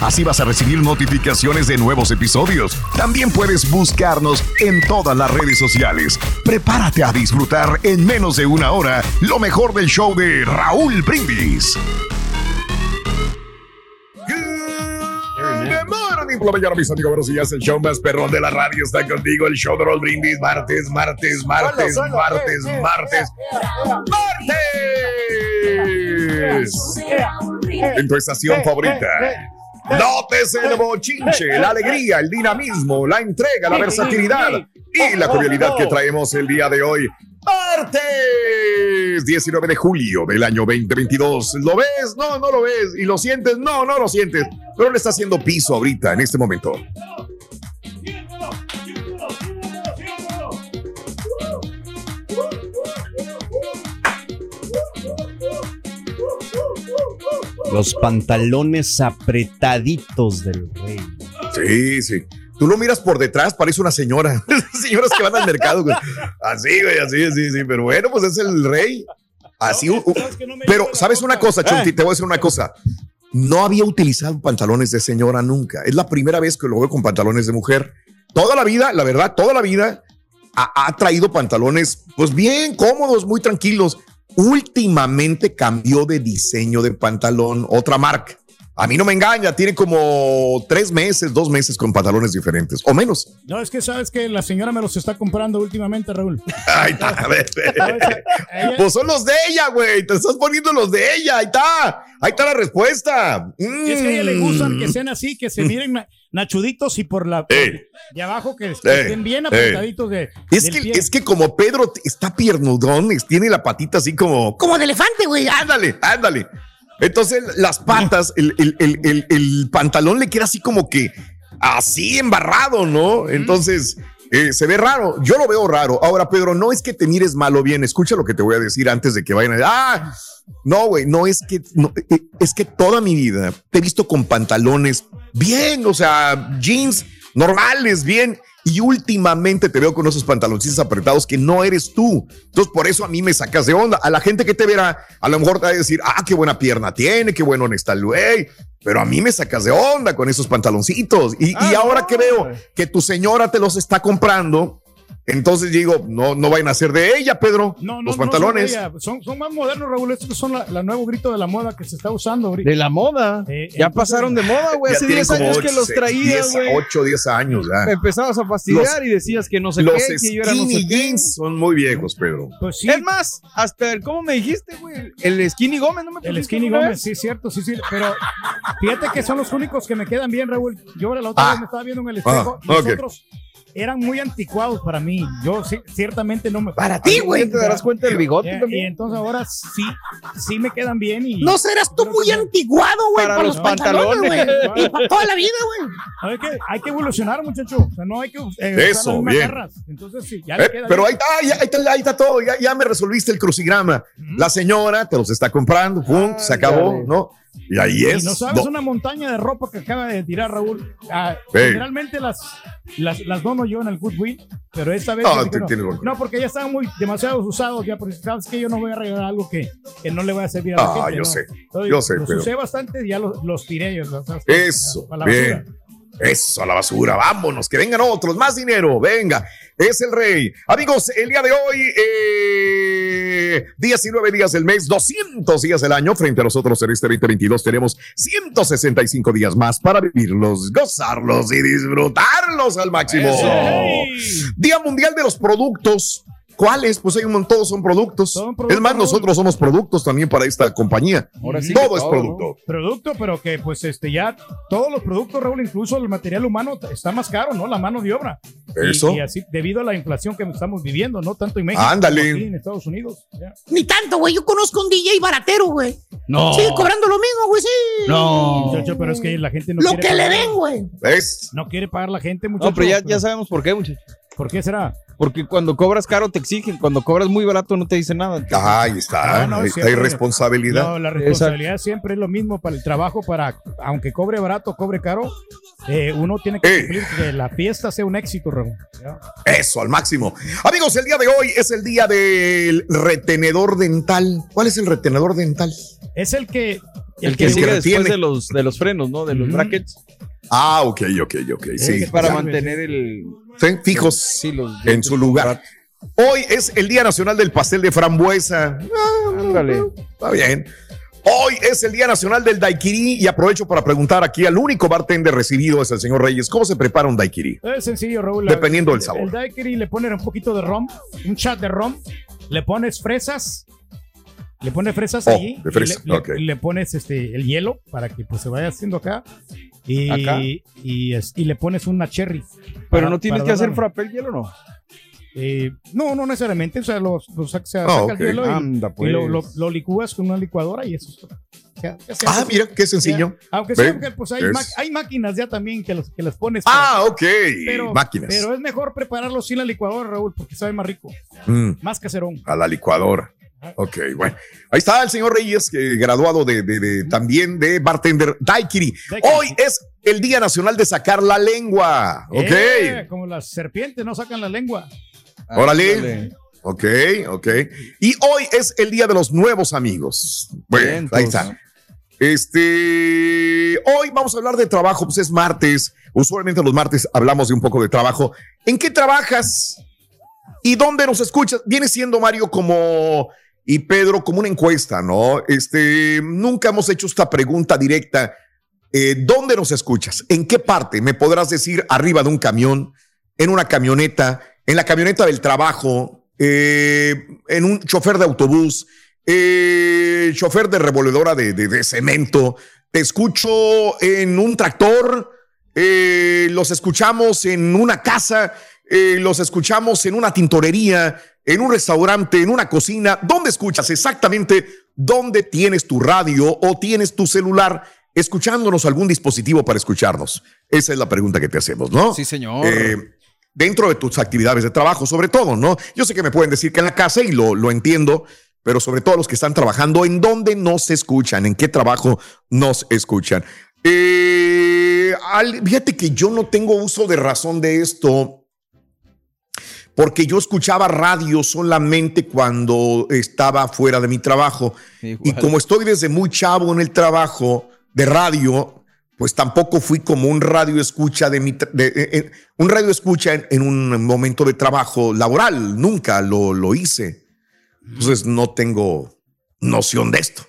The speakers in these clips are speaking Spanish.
Así vas a recibir notificaciones de nuevos episodios. También puedes buscarnos en todas las redes sociales. Prepárate a disfrutar en menos de una hora lo mejor del show de Raúl Brindis. Por la mañana, mis amigos. Buenos días. El show más perrón de la radio está contigo. El show de Raúl Brindis. Martes, martes, martes, martes, martes, martes. En tu estación favorita. Nótese el bochinche, la alegría, el dinamismo, la entrega, la versatilidad y la cordialidad que traemos el día de hoy. Martes 19 de julio del año 2022. ¿Lo ves? No, no lo ves. ¿Y lo sientes? No, no lo sientes. Pero le está haciendo piso ahorita, en este momento. Los pantalones apretaditos del rey. Sí, sí. Tú lo miras por detrás, parece una señora. Señoras que van al mercado. güey. Así, güey, así, así, sí. Pero bueno, pues es el rey. Así. Pero, ¿sabes una cosa, Chunti? Te voy a decir una cosa. No había utilizado pantalones de señora nunca. Es la primera vez que lo veo con pantalones de mujer. Toda la vida, la verdad, toda la vida ha, ha traído pantalones, pues bien cómodos, muy tranquilos. Últimamente cambió de diseño de pantalón, otra marca. A mí no me engaña, tiene como tres meses, dos meses con pantalones diferentes, o menos. No, es que sabes que la señora me los está comprando últimamente, Raúl. Ahí está, a ver, Pues son los de ella, güey. Te estás poniendo los de ella. Ahí está. Ahí está la respuesta. Y es que a ella le gustan que sean así, que se miren na- nachuditos y por la de abajo que, que Eh, estén bien eh. apretaditos de. Es que, pie. es que como Pedro está piernudón, tiene la patita así como, como de elefante, güey. Ándale, ándale. Entonces las patas, el, el- el- el- pantalón le queda así como que así embarrado, ¿no? Entonces eh, se ve raro. Yo lo veo raro. Ahora, Pedro, no es que te mires mal o bien. Escucha lo que te voy a decir antes de que vayan a ah, no, güey, no es que, no, eh, es que toda mi vida te he visto con pantalones bien, o sea, jeans normales, bien. Y últimamente te veo con esos pantaloncitos apretados que no eres tú. Entonces, por eso a mí me sacas de onda. A la gente que te verá, a lo mejor te va a decir, ah, qué buena pierna tiene, qué bueno está el güey. Pero a mí me sacas de onda con esos pantaloncitos. Y, y ahora que veo que tu señora te los está comprando, entonces digo, no, no vayan a ser de ella, Pedro. No, no, los no pantalones. son, ella. son, son más modernos, Raúl. Estos son la, la nuevo grito de la moda que se está usando ahorita. De la moda. Eh, ya entonces- pasaron de moda, güey. Ya Hace tienen 10 años que los ocho, traías, 10, güey. 8, 10 años ya. Me empezabas a fastidiar Los- y decías que no sé Los qué, que yo era no skinny sé qué. jeans son muy viejos, Pedro. Pues sí, Es más, hasta el, ¿cómo me dijiste, güey? El Skinny Gómez, ¿no me el Skinny Gómez, vez? sí, cierto, sí, sí. Pero fíjate que son los únicos que me quedan bien, Raúl. Yo la otra Ah. vez me estaba viendo en el espejo. Ah. Nosotros eran muy anticuados para mí. Yo ci- ciertamente no me. Para ti, güey. Te darás cuenta del bigote Eh, Y también. entonces ahora sí, sí me quedan bien y. No serás tú muy antiguado, güey, Para para, los los pantalones, güey. Y para toda la vida, güey. Hay que, hay que evolucionar, muchacho. O sea, no hay que. eh, usar Eso, bien. garras. Entonces sí, ya le Eh, queda pero bien. ahí está, ya, ahí está, ahí está todo, ya, ya me resolviste el crucigrama. La señora te los está comprando, punto, se acabó. ¿no? Y ahí Y es. no sabes No. una montaña de ropa que acaba de tirar Raúl. Ah. Generalmente las, las, las dono yo en el Goodwill, pero esta vez. No, yo no, porque ya estaban muy demasiado usados ya, porque sabes que yo no voy a regalar algo que, que no le voy a servir a la Ah, gente. yo ¿no? sé, Entonces, yo sé, Los pero- usé bastante y ya los, los tiré. yo, Eso, la basura. bien. Eso, a la basura, vámonos, que vengan otros, más dinero, venga, es el rey. Amigos, el día de hoy, eh, 19 días del mes, 200 días del año, frente a nosotros en este 2022 tenemos 165 días más para vivirlos, gozarlos y disfrutarlos al máximo. Día Mundial de los Productos. ¿Cuáles? Pues hay un montón, todos son productos. Son productos, es más, nosotros somos productos también para esta compañía. Ahora sí todo es producto. Producto, pero que pues este ya todos los productos, Raúl, incluso el material humano está más caro, ¿no? La mano de obra. Eso. Y, así, debido a la inflación que estamos viviendo, ¿no? Tanto en México Ándale. como aquí en Estados Unidos. Ni tanto, güey. Yo conozco un DJ baratero, güey. No. Sigue cobrando lo mismo, güey, sí. No. Muchacho, pero es que la gente no Lo quiere que le den, güey. ¿Ves? No quiere pagar la gente, muchacho. No, pero ya, ya sabemos por qué, muchachos. ¿Por qué será? Porque cuando cobras caro te exigen, cuando cobras muy barato no te dicen nada. Entonces, Ahí está, No, no, hay, siempre- hay responsabilidad. No, la responsabilidad siempre es lo mismo para el trabajo, para aunque cobre barato, cobre caro, eh, uno tiene que Eh. cumplir que la fiesta sea un éxito, Raúl. Eso, al máximo. Amigos, el día de hoy es el día del retenedor dental. ¿Cuál es el retenedor dental? Es el que el que el sigue que después de los, de los frenos, ¿no? De los brackets. Ah, ok, ok, ok. Sí, Es para ya. mantener el. Sí, fijos Sí, los en su lugar. Hoy es el Día Nacional del Pastel de Frambuesa. Ah, Ándale. Está bien. Hoy es el Día Nacional del Daiquiri y aprovecho para preguntar aquí al único bartender recibido es el señor Reyes. ¿Cómo se prepara un daiquiri? Es sencillo, Raúl. Dependiendo del El- sabor. El daiquiri le pones un poquito de rom, un chat de rom, le pones fresas, le pones fresas Oh, allí, de fresa, y le, le pones este el hielo para que pues se vaya haciendo acá y, Acá. y, es- y le pones una cherry. Pero para- no tienes para que hacer adornar. frappé el hielo, ¿no? Eh, no, no necesariamente, o sea, lo, lo saca, se Ah, el hielo y, Anda, y pues. lo, lo- lo licúas con una licuadora y eso. es todo. Ya- ya se Ah, mira, qué sencillo. Ya, Aunque sea, pues hay, hay máquinas ya también que, los, que las pones. Ah, ok. pero, Máquinas. pero es mejor prepararlo sin la licuadora, Raúl, porque sabe más rico. Mm, Más caserón. a la licuadora. Ok, bueno. Ahí está el señor Reyes, que graduado de, de- de- también de bartender. Daiquiri. Hoy es el Día Nacional de Sacar la Lengua. Ok. Eh, como las serpientes no sacan la lengua. Órale. Ándale. Ok, ok. Y hoy es el Día de los Nuevos Amigos. Bueno, Bien, ahí está. Este, hoy vamos a hablar de trabajo, pues es martes. Usualmente los martes hablamos de un poco de trabajo. ¿En qué trabajas? ¿Y dónde nos escuchas? Viene siendo Mario como y Pedro como una encuesta, ¿no? Este, nunca hemos hecho esta pregunta directa. Eh, ¿Dónde nos escuchas? ¿En qué parte? ¿Me podrás decir arriba de un camión, en una camioneta, en la camioneta del trabajo, eh, en un chofer de autobús, eh, chofer de revolvedora de, cemento? ¿Te escucho en un tractor? ¿Los escuchamos en una casa? Eh, ¿Los escuchamos en una tintorería? ¿En un restaurante? ¿En una cocina? ¿Dónde escuchas exactamente? ¿Dónde tienes tu radio o tienes tu celular? escuchándonos algún dispositivo para escucharnos? Esa es la pregunta que te hacemos, ¿no? Sí, señor. Eh, dentro de tus actividades de trabajo, sobre todo, ¿no? Yo sé que me pueden decir que en la casa y lo, lo entiendo, pero sobre todo los que están trabajando, ¿en dónde nos escuchan? ¿En qué trabajo nos escuchan? Eh, al- fíjate que yo no tengo uso de razón de esto, porque yo escuchaba radio solamente cuando estaba fuera de mi trabajo. Y como estoy desde muy chavo en el trabajo de radio, pues tampoco fui como un radio escucha de mi de- eh, eh, un radio escucha en, en un momento de trabajo laboral. Nunca lo, lo hice. Entonces no tengo noción de esto.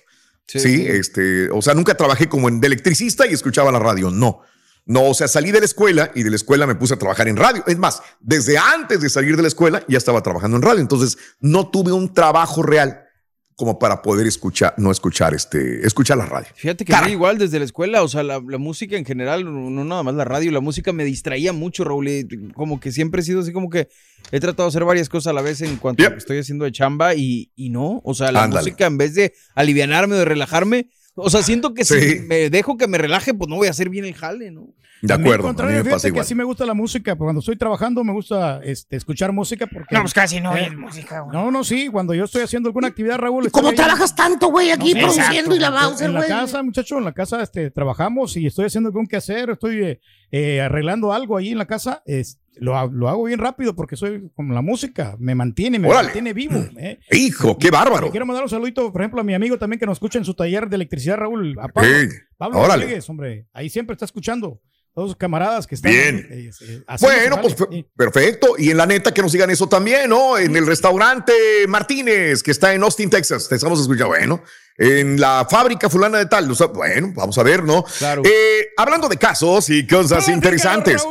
Sí. este, o sea, nunca trabajé como de electricista y escuchaba la radio. No. No, o sea, salí de la escuela y de la escuela me puse a trabajar en radio. Es más, desde antes de salir de la escuela ya estaba trabajando en radio. Entonces, no tuve un trabajo real como para poder escuchar, no escuchar este, escuchar la radio. Fíjate que mí igual desde la escuela, o sea, la, la música en general, no nada más la radio, la música me distraía mucho, Raúl. y como que siempre he sido así como que he tratado de hacer varias cosas a la vez en cuanto a lo que estoy haciendo de chamba y, y no, o sea, la Ándale. música en vez de alivianarme o de relajarme, o sea, siento que Sí. si me dejo que me relaje, pues no voy a hacer bien el jale, ¿no? De A mí, al acuerdo, a mí contrario, me que sí me gusta la música, pero cuando estoy trabajando me gusta este, escuchar música porque... No, pues casi no Eh, música, güey. No, no, sí, cuando yo estoy haciendo alguna actividad, Raúl... ¿Cómo estoy ahí- trabajas tanto, güey, aquí No, produciendo y la. Bowser, En la güey? casa, muchacho, en la casa este, trabajamos y estoy haciendo algún quehacer, estoy eh, eh, arreglando algo ahí en la casa. es- lo, lo hago bien rápido porque soy como la música, me mantiene, me Órale. mantiene vivo. eh. Hijo, qué bárbaro. Le quiero mandar un saludito, por ejemplo, a mi amigo también que nos escucha en su taller de electricidad, Raúl. A Pablo, Ey, Pablo órale. Rodríguez, hombre. Ahí siempre está escuchando. Todos sus camaradas que están. Bien. eh, eh, Bueno, pues perfecto. Y en la neta que nos sigan eso también, ¿no? En el restaurante Martínez, que está en Austin, Texas. Te estamos escuchando. Bueno, en la fábrica fulana de tal. o sea, bueno, vamos a ver, ¿no? Claro. Eh, hablando de casos y cosas interesantes.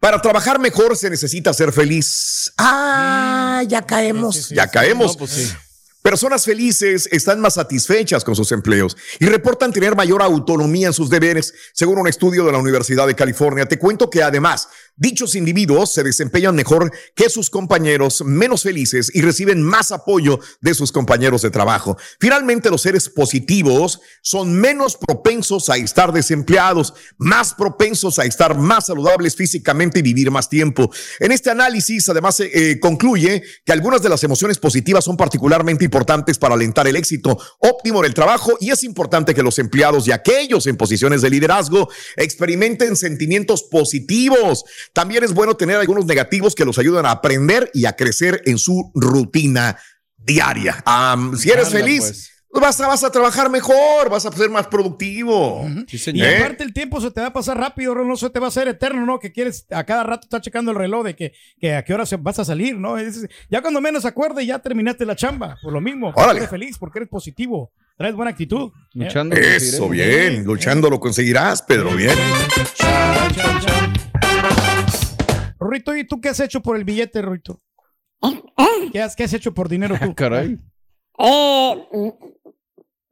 Para trabajar mejor se necesita ser feliz. Ah, ya caemos. ya caemos. No, pues. Personas felices están más satisfechas con sus empleos y reportan tener mayor autonomía en sus deberes, según un estudio de la Universidad de California. Te cuento que además dichos individuos se desempeñan mejor que sus compañeros menos felices y reciben más apoyo de sus compañeros de trabajo. Finalmente, los seres positivos son menos propensos a estar desempleados, más propensos a estar más saludables físicamente y vivir más tiempo. En este análisis, además, eh, eh, concluye que algunas de las emociones positivas son particularmente importantes para alentar el éxito óptimo en el trabajo y es importante que los empleados y aquellos en posiciones de liderazgo experimenten sentimientos positivos. También es bueno tener algunos negativos que los ayudan a aprender y a crecer en su rutina diaria. Am, si eres feliz, pues. pues vas, a, vas a trabajar mejor, vas a ser más productivo. Sí, Y señor. ¿Eh? aparte el tiempo se te va a pasar rápido, no se te va a hacer eterno, ¿no? Que quieres a cada rato estar checando el reloj de que, que a qué hora vas a salir, ¿no? Es- ya cuando menos acuerdes ya terminaste la chamba, por lo mismo. Eres feliz, porque eres positivo, traes buena actitud. ¿eh? Luchando. lo Eso, bien, luchando lo conseguirás, Pedro, bien. Rito, ¿y tú qué has hecho por el billete, Rito? ¿Qué has, qué has hecho por dinero tú? Caray. Eh,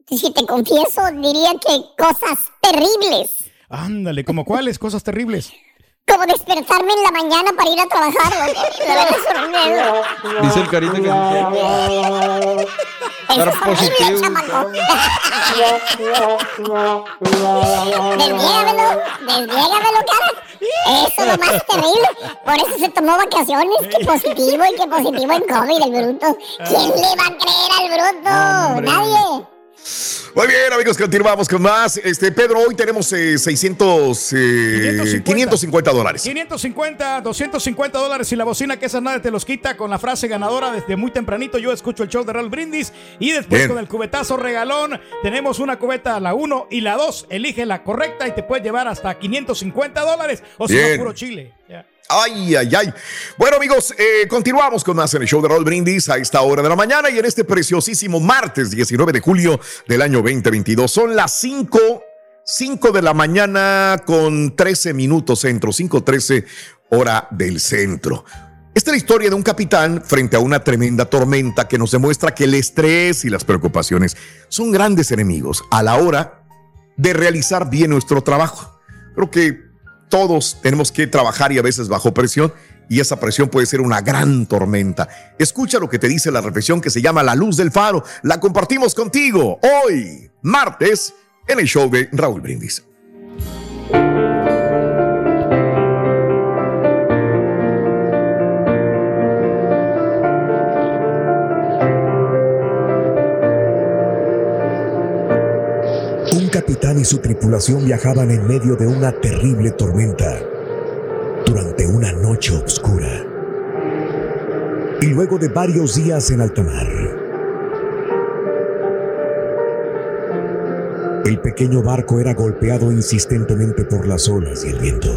si te confieso, diría que cosas terribles. Ándale, ¿como cuáles? Cosas terribles. Como despertarme en la mañana para ir a trabajar. Dice el carita que Eso es horrible, positivo. chamaco. Desviégamelo, desviégamelo, cara. Eso es lo más terrible. Por eso se tomó vacaciones. Que positivo y que positivo en COVID, el bruto. ¿Quién le va a creer al bruto? Nadie. Muy bien, amigos, continuamos con más. Este, Pedro, hoy tenemos eh, 600, eh, 550 dólares. 550, 250 dólares y la bocina que esa nadie te los quita con la frase ganadora desde muy tempranito. Yo escucho el show de Raúl Brindis y después Bien. con el cubetazo regalón tenemos una cubeta, la 1 y la 2. Elige la correcta y te puedes llevar hasta 550 dólares o si no, puro chile. Ay, ay, ay. Bueno, amigos, eh, continuamos con más en el show de Raúl Brindis a esta hora de la mañana y en este preciosísimo martes 19 de julio del año 2022. Son las 5, 5 de la mañana con 13 minutos centro, 5.13 hora del centro. Esta es la historia de un capitán frente a una tremenda tormenta que nos demuestra que el estrés y las preocupaciones son grandes enemigos a la hora de realizar bien nuestro trabajo. Creo que todos tenemos que trabajar y a veces bajo presión y esa presión puede ser una gran tormenta. Escucha lo que te dice la reflexión que se llama La Luz del Faro. La compartimos contigo hoy, martes, en el show de Raúl Brindis. Capitán y su tripulación viajaban en medio de una terrible tormenta durante una noche oscura. Y luego de varios días en alta mar, el pequeño barco era golpeado insistentemente por las olas y el viento.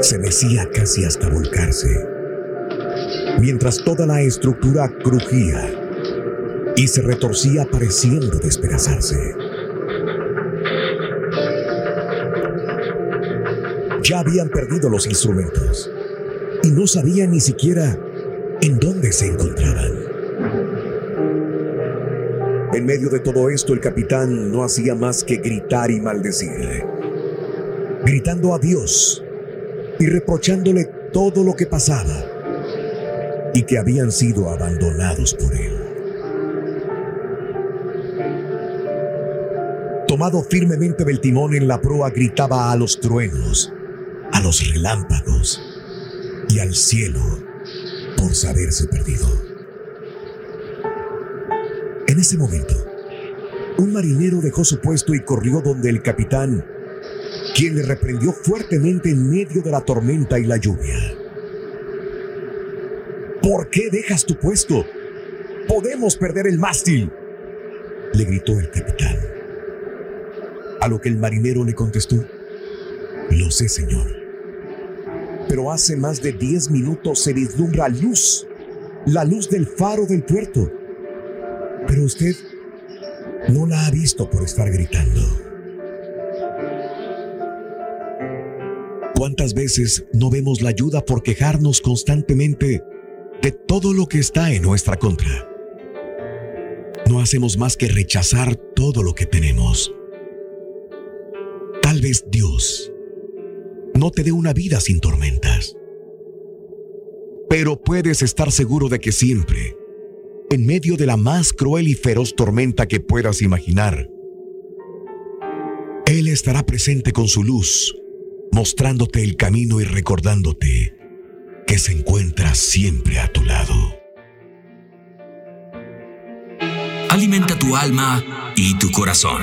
Se mecía casi hasta volcarse, mientras toda la estructura crujía y se retorcía pareciendo despedazarse. Ya habían perdido los instrumentos y no sabían ni siquiera en dónde se encontraban. En medio de todo esto, el capitán no hacía más que gritar y maldecir, gritando a Dios y reprochándole todo lo que pasaba y que habían sido abandonados por él. Tomado firmemente del timón en la proa, gritaba a los truenos, a los relámpagos y al cielo por saberse perdido. En ese momento, un marinero dejó su puesto y corrió donde el capitán, quien le reprendió fuertemente en medio de la tormenta y la lluvia. ¿Por qué dejas tu puesto? Podemos perder el mástil, le gritó el capitán. A lo que el marinero le contestó, lo sé, señor. Pero hace más de 10 minutos se vislumbra luz, la luz del faro del puerto. Pero usted no la ha visto por estar gritando. ¿Cuántas veces no vemos la ayuda por quejarnos constantemente de todo lo que está en nuestra contra? No hacemos más que rechazar todo lo que tenemos. Tal vez Dios no te dé una vida sin tormentas. Pero puedes estar seguro de que siempre, en medio de la más cruel y feroz tormenta que puedas imaginar, Él estará presente con su luz, mostrándote el camino y recordándote que se encuentra siempre a tu lado. Alimenta tu alma y tu corazón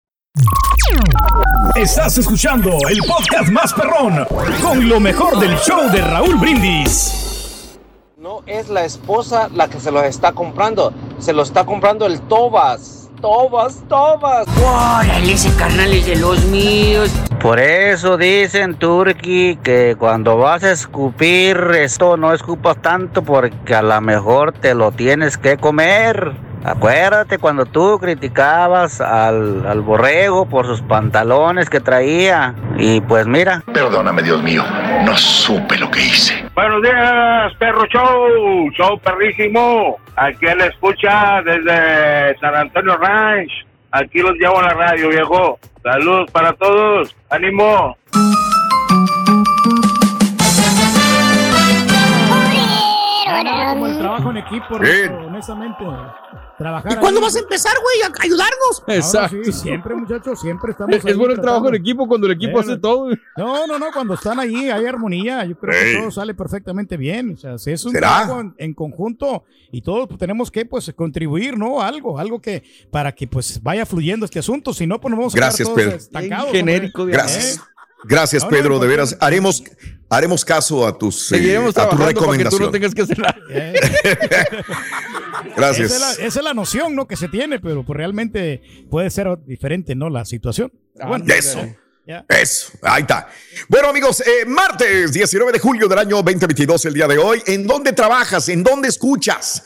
Estás escuchando el podcast más perrón con lo mejor del show de Raúl Brindis. No es la esposa la que se los está comprando, se lo está comprando el Tobas. Tobas, Tobas. Órale, ese carnal es de los míos. Por eso dicen, Turki, que cuando vas a escupir esto no escupas tanto porque a lo mejor te lo tienes que comer. Acuérdate cuando tú criticabas al, al borrego por sus pantalones que traía. Y pues mira. Perdóname, Dios mío, no supe lo que hice. Buenos días, perro show, show perrísimo. Aquí le escucha desde San Antonio Ranch. Aquí los llevo a la radio, viejo. Saludos para todos. ánimo. Como el trabajo en equipo, honestamente. Trabajar ¿Y cuándo vas a empezar, güey, a ayudarnos? Ahora sí, siempre, muchachos, siempre estamos Es ahí bueno el trabajo en equipo cuando el equipo Bueno. hace todo. No, no, no, cuando están ahí hay armonía, yo creo que todo sale perfectamente bien, o sea, si es un ¿Será? trabajo en, en conjunto y todos pues, tenemos que pues contribuir, ¿no? Algo, algo que para que pues vaya fluyendo este asunto, si no pues nos vamos a quedar Gracias, todos Pedro. estancados, genérico de Gracias. ¿Eh? Gracias, No, no, Pedro. De veras, haremos, haremos caso a tus eh, Seguiremos a tu para que tú recomendación. no tengas que hacer nada. Gracias. Esa es, la, esa es la noción, ¿no? Que se tiene, pero pues realmente puede ser diferente, ¿no? La situación. Bueno, Eso. Eso, ahí está. Bueno, amigos, eh, martes 19 de julio del año 2022, el día de hoy. ¿En dónde trabajas? ¿En dónde escuchas?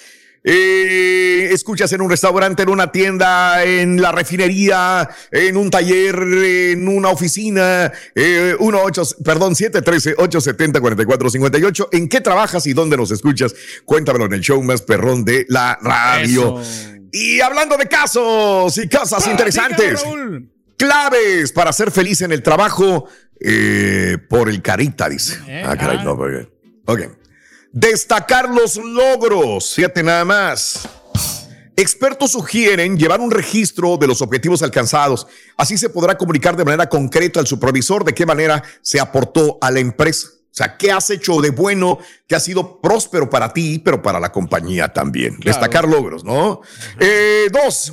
Eh, escuchas en un restaurante, en una tienda, en la refinería, en un taller, en una oficina, eh, 18, perdón, 713-870-4458. ¿En qué trabajas y dónde nos escuchas? Cuéntamelo en el show más perrón de la radio. Y hablando de casos y cosas interesantes, claves para ser feliz en el trabajo eh, por el carita, dice. ah, caray, no, porque- Ok. Destacar los logros. Fíjate nada más. Expertos sugieren llevar un registro de los objetivos alcanzados. Así se podrá comunicar de manera concreta al supervisor de qué manera se aportó a la empresa. O sea, qué has hecho de bueno, que ha sido próspero para ti, pero para la compañía también. Destacar logros, ¿no? Eh, dos,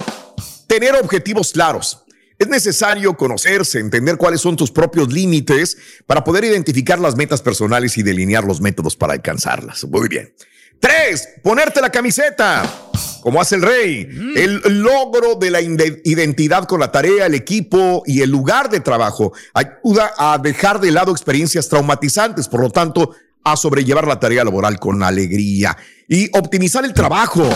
tener objetivos claros. Es necesario conocerse, entender cuáles son tus propios límites para poder identificar las metas personales y delinear los métodos para alcanzarlas. Muy bien. Tres, ponerte la camiseta, como hace el rey. El logro de la identidad con la tarea, el equipo y el lugar de trabajo ayuda a dejar de lado experiencias traumatizantes, por lo tanto, a sobrellevar la tarea laboral con alegría y optimizar el trabajo.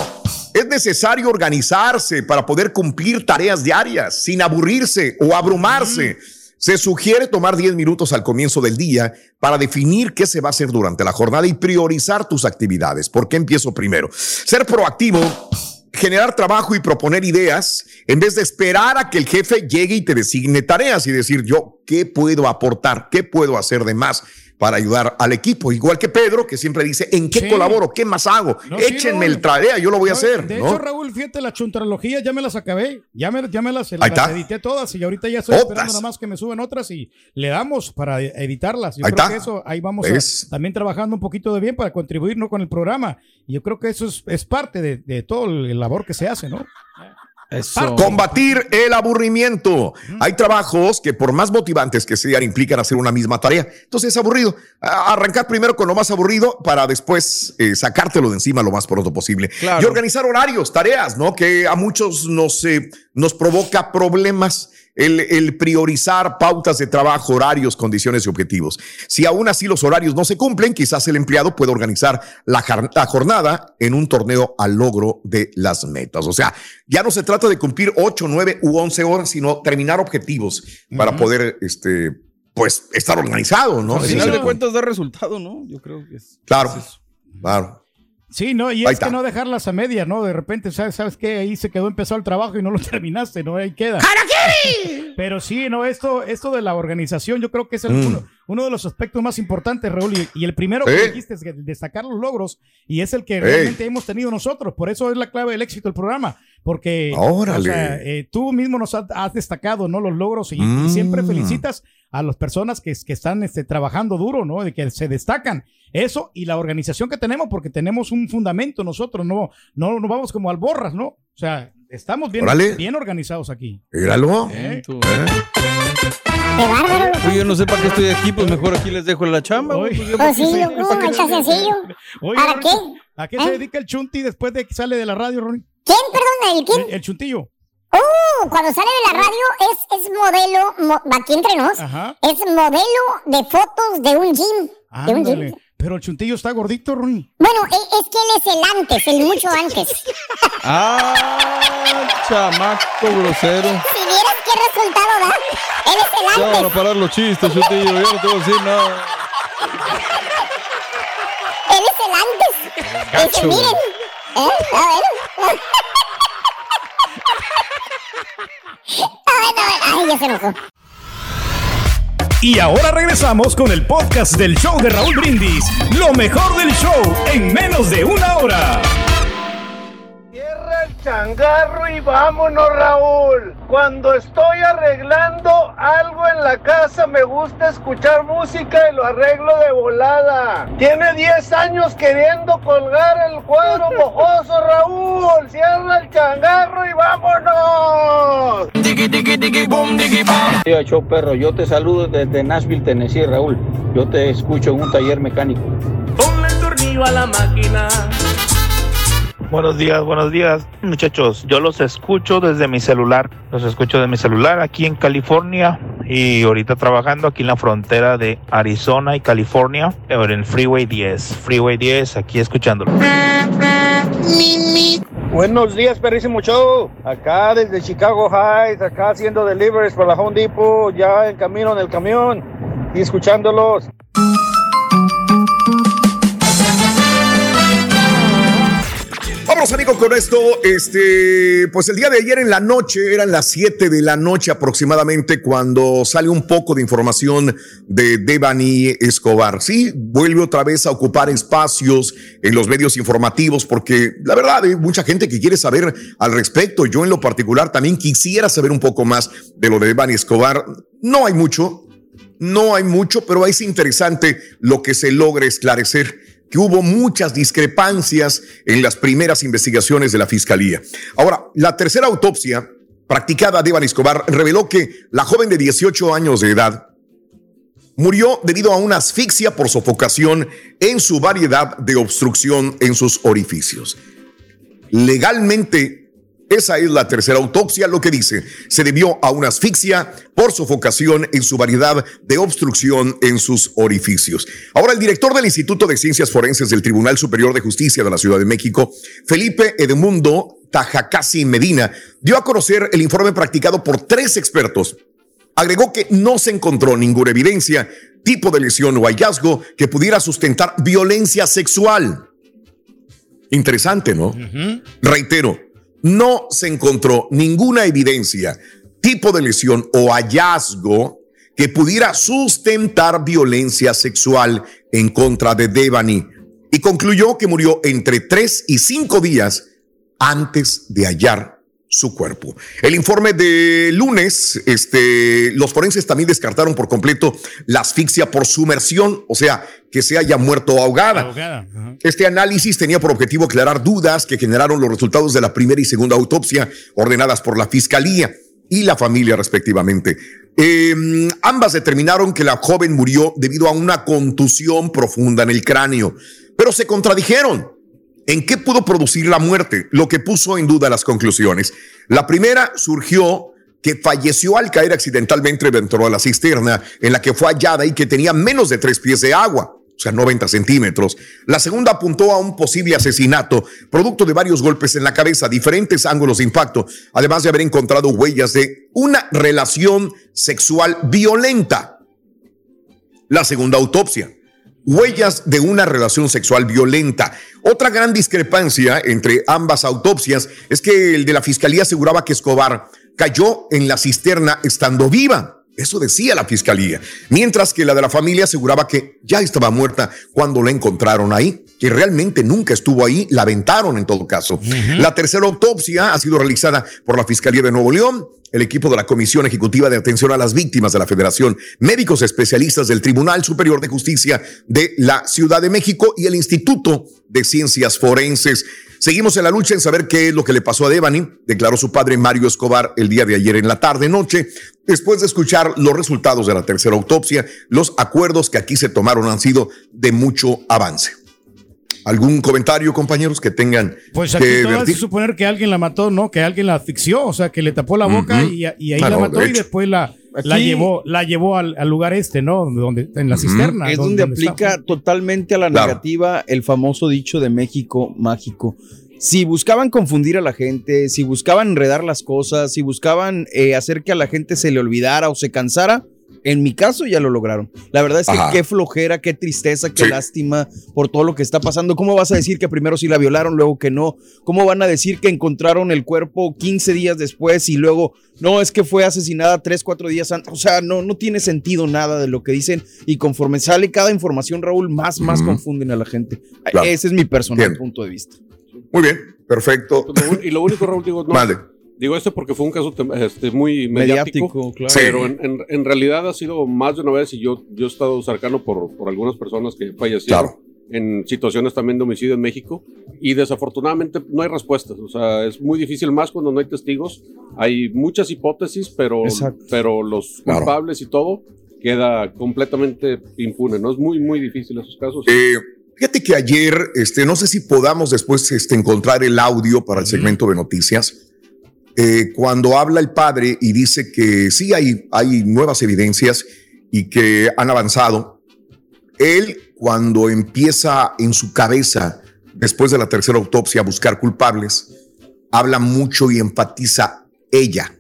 Es necesario organizarse para poder cumplir tareas diarias sin aburrirse o abrumarse. Se sugiere tomar 10 minutos al comienzo del día para definir qué se va a hacer durante la jornada y priorizar tus actividades. ¿Por qué empiezo primero? Ser proactivo, generar trabajo y proponer ideas en vez de esperar a que el jefe llegue y te designe tareas y decir yo, ¿qué puedo aportar? ¿Qué puedo hacer de más? Para ayudar al equipo, igual que Pedro, que siempre dice, ¿en qué Sí. colaboro? ¿Qué más hago? No, Échenme el tarea, yo lo voy a hacer. De ¿no? hecho, Raúl, fíjate, las chuntarologías ya me las acabé. Ya me, ya me las, edité todas y ahorita ya estoy Otras. esperando nada más que me suben otras y le damos para editarlas. Yo Ahí creo está. que eso, ahí vamos a- también trabajando un poquito de bien para contribuir ¿no? con el programa. Y yo creo que eso es, es parte de, de todo el labor que se hace, ¿no? Combatir el aburrimiento. Hay trabajos que por más motivantes que sean implican hacer una misma tarea. Entonces es aburrido. Arrancar primero con lo más aburrido para después eh, sacártelo de encima lo más pronto posible. Claro. Y organizar horarios, tareas, ¿no? Que a muchos nos, eh, nos provoca problemas. El, el priorizar pautas de trabajo, horarios, condiciones y objetivos. Si aún así los horarios no se cumplen, quizás el empleado puede organizar la, jornada en un torneo al logro de las metas. O sea, ya no se trata de cumplir 8, 9 u 11 horas, sino terminar objetivos para poder, este, pues, estar organizado, ¿no? Al final de cuentas da resultado, ¿no? Yo creo que es. Claro, claro. Sí, no, y Ahí es está. que no dejarlas a media, ¿no? De repente, ¿sabes, ¿sabes qué? Ahí se quedó empezado el trabajo y no lo terminaste, ¿no? Ahí queda. Pero sí, no, esto, esto de la organización, yo creo que es el- Mm. uno, uno de los aspectos más importantes, Raúl, y, y el primero que dijiste es destacar los logros, y es el que realmente hemos tenido nosotros, por eso es la clave del éxito del programa, porque Órale. o sea, eh, tú mismo nos has, has destacado, ¿no? Los logros, y, y siempre Mm. felicitas a las personas que, que están este, trabajando duro, ¿no? De que se destacan. Eso y la organización que tenemos, porque tenemos un fundamento nosotros, no, no, no vamos como alborras, ¿no? O sea, estamos bien, Órale. bien organizados aquí. Míralo. ¿Eh? Oye, yo no sé para qué estoy aquí, pues mejor aquí les dejo la chamba. güey, pues yo Pues sí, está sencillo. Oye, ¿Para Ronnie, qué? ¿A qué ¿Eh? se dedica el Chunti después de que sale de la radio, Ronnie? ¿Quién, perdón? ¿El quién? El, el Chuntillo. Uh, cuando sale de la radio es, es modelo, mo- aquí entre nos, Ajá. es modelo de fotos de un gym. De un gym. Pero el Chuntillo está gordito, Ronnie. Bueno, e- es que él es el antes, el mucho antes. Ah, chamaco grosero. Si vieras qué resultado da, él es el Ya van a antes. parar los chistes, chutillo. Yo no te voy a decir nada. Él es el antes. Gacho, Dice, miren. ¿Eh? A ver. A ver, a ver. Ay, ya se enojó. Y ahora regresamos con el podcast del show de Raúl Brindis. Lo mejor del show en menos de una hora. el changarro y vámonos, Raúl. Cuando estoy arreglando la casa, me gusta escuchar música y lo arreglo de volada. Tiene 10 años queriendo colgar el cuadro mojoso, Raúl. Cierra el changarro y vámonos. Tío Show Perro, yo te saludo desde Nashville, Tennessee, Raúl. Yo te escucho en un taller mecánico. Ponle el tornillo a la máquina. Buenos días, buenos días, muchachos. Yo los escucho desde mi celular. Los escucho de mi celular aquí en California y ahorita trabajando aquí en la frontera de Arizona y California, en el Freeway 10. Freeway 10, aquí escuchándolo. Buenos días, perrísimo show. Acá desde Chicago Heights, acá haciendo deliveries por la Home Depot, ya en camino en el camión y escuchándolos. Vamos amigos con esto, este, pues el día de ayer en la noche, eran las 7 de la noche aproximadamente cuando sale un poco de información de Devani Escobar. Sí, vuelve otra vez a ocupar espacios en los medios informativos porque la verdad hay mucha gente que quiere saber al respecto. Yo en lo particular también quisiera saber un poco más de lo de Devani Escobar. No hay mucho, no hay mucho, pero es interesante lo que se logra esclarecer que hubo muchas discrepancias en las primeras investigaciones de la fiscalía. Ahora, la tercera autopsia practicada de Iván Escobar reveló que la joven de 18 años de edad murió debido a una asfixia por sofocación en su variedad de obstrucción en sus orificios. Legalmente, esa es la tercera autopsia, lo que dice, se debió a una asfixia por sofocación en su variedad de obstrucción en sus orificios. Ahora, el director del Instituto de Ciencias Forenses del Tribunal Superior de Justicia de la Ciudad de México, Felipe Edmundo Tajacasi Medina, dio a conocer el informe practicado por tres expertos. Agregó que no se encontró ninguna evidencia, tipo de lesión o hallazgo que pudiera sustentar violencia sexual. Interesante, ¿no? Reitero, no se encontró ninguna evidencia, tipo de lesión o hallazgo que pudiera sustentar violencia sexual en contra de Devani. Y concluyó que murió entre tres y cinco días antes de hallar su cuerpo. El informe de lunes, este, los forenses también descartaron por completo la asfixia por sumersión, o sea, que se haya muerto ahogada. Este análisis tenía por objetivo aclarar dudas que generaron los resultados de la primera y segunda autopsia ordenadas por la fiscalía y la familia respectivamente. Eh, ambas determinaron que la joven murió debido a una contusión profunda en el cráneo, pero se contradijeron. ¿En qué pudo producir la muerte? Lo que puso en duda las conclusiones. La primera surgió que falleció al caer accidentalmente dentro de la cisterna en la que fue hallada y que tenía menos de tres pies de agua, o sea, 90 centímetros. La segunda apuntó a un posible asesinato, producto de varios golpes en la cabeza, diferentes ángulos de impacto, además de haber encontrado huellas de una relación sexual violenta. La segunda autopsia huellas de una relación sexual violenta. Otra gran discrepancia entre ambas autopsias es que el de la fiscalía aseguraba que Escobar cayó en la cisterna estando viva. Eso decía la fiscalía. Mientras que la de la familia aseguraba que ya estaba muerta cuando la encontraron ahí, que realmente nunca estuvo ahí, la aventaron en todo caso. La tercera autopsia ha sido realizada por la Fiscalía de Nuevo León, el equipo de la Comisión Ejecutiva de Atención a las Víctimas de la Federación, médicos especialistas del Tribunal Superior de Justicia de la Ciudad de México y el Instituto de Ciencias Forenses. Seguimos en la lucha en saber qué es lo que le pasó a Devani, declaró su padre Mario Escobar el día de ayer en la tarde noche. Después de escuchar los resultados de la tercera autopsia, los acuerdos que aquí se tomaron han sido de mucho avance. ¿Algún comentario, compañeros, que tengan Pues aquí que suponer que alguien la mató, ¿no? Que alguien la asfixió, o sea, que le tapó la boca y, y ahí Ah, la no, mató de y después la, la llevó, la llevó al, al lugar este, ¿no? Donde, en la cisterna. Es donde, aplica totalmente a la Claro. negativa el famoso dicho de México mágico. Si buscaban confundir a la gente, si buscaban enredar las cosas, si buscaban eh, hacer que a la gente se le olvidara o se cansara, en mi caso ya lo lograron. La verdad es que Ajá. qué flojera, qué tristeza, qué Sí. lástima por todo lo que está pasando. ¿Cómo vas a decir que primero sí la violaron, luego que no? ¿Cómo van a decir que encontraron el cuerpo 15 días después y luego no, es que fue asesinada 3, 4 días antes? O sea, no, no tiene sentido nada de lo que dicen y conforme sale cada información, Raúl, más, más confunden a la gente. Claro. Ese es mi personal punto de vista. Muy bien, perfecto. Y lo único, Raúl, digo, no. Vale. Digo esto porque fue un caso este, muy Mediático, mediático, claro. pero Sí. en, en- en realidad ha sido más de una vez y yo, yo he estado cercano por, por algunas personas que fallecieron Claro. en situaciones también de homicidio en México y desafortunadamente no hay respuestas, o sea, es muy difícil más cuando no hay testigos, hay muchas hipótesis, pero, Exacto. pero los Claro. culpables y todo queda completamente impune, ¿no? Es muy, muy difícil esos casos. Eh, fíjate que ayer, este, no sé si podamos después este, encontrar el audio para el segmento de noticias. Eh, cuando habla el padre y dice que sí hay, hay nuevas evidencias y que han avanzado, él cuando empieza en su cabeza después de la tercera autopsia a buscar culpables, habla mucho y enfatiza ella,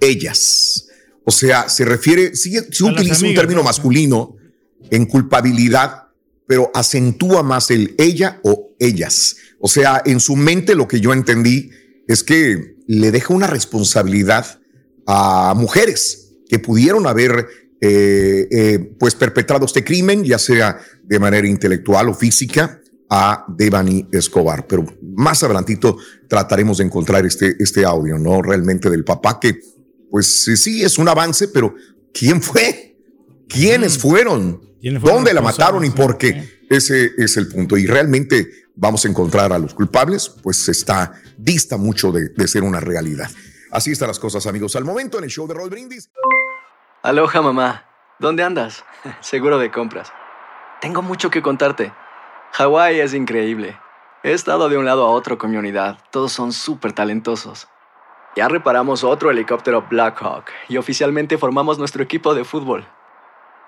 ellas. O sea, se refiere, A las utiliza un amigas, término ¿no? masculino en culpabilidad, pero acentúa más el ella o ellas. O sea, en su mente lo que yo entendí es que le deja una responsabilidad a mujeres que pudieron haber eh, eh, pues perpetrado este crimen, ya sea de manera intelectual o física, a Devani Escobar. Pero más adelantito trataremos de encontrar este, este audio, ¿no? Realmente del papá que, pues sí, sí, es un avance, pero ¿quién fue? ¿Quiénes? ¿Quiénes fueron ¿Dónde la mataron y por qué? Ese es el punto. Y realmente vamos a encontrar a los culpables, pues está, dista mucho de, de ser una realidad. Así están las cosas, amigos. Al momento en el show de Roll Brindis. Aloha mamá, ¿dónde andas? Seguro de compras. Tengo mucho que contarte. Hawái es increíble. He estado de un lado a otro con mi unidad. Todos son súper talentosos. Ya reparamos otro helicóptero Blackhawk y oficialmente formamos nuestro equipo de fútbol.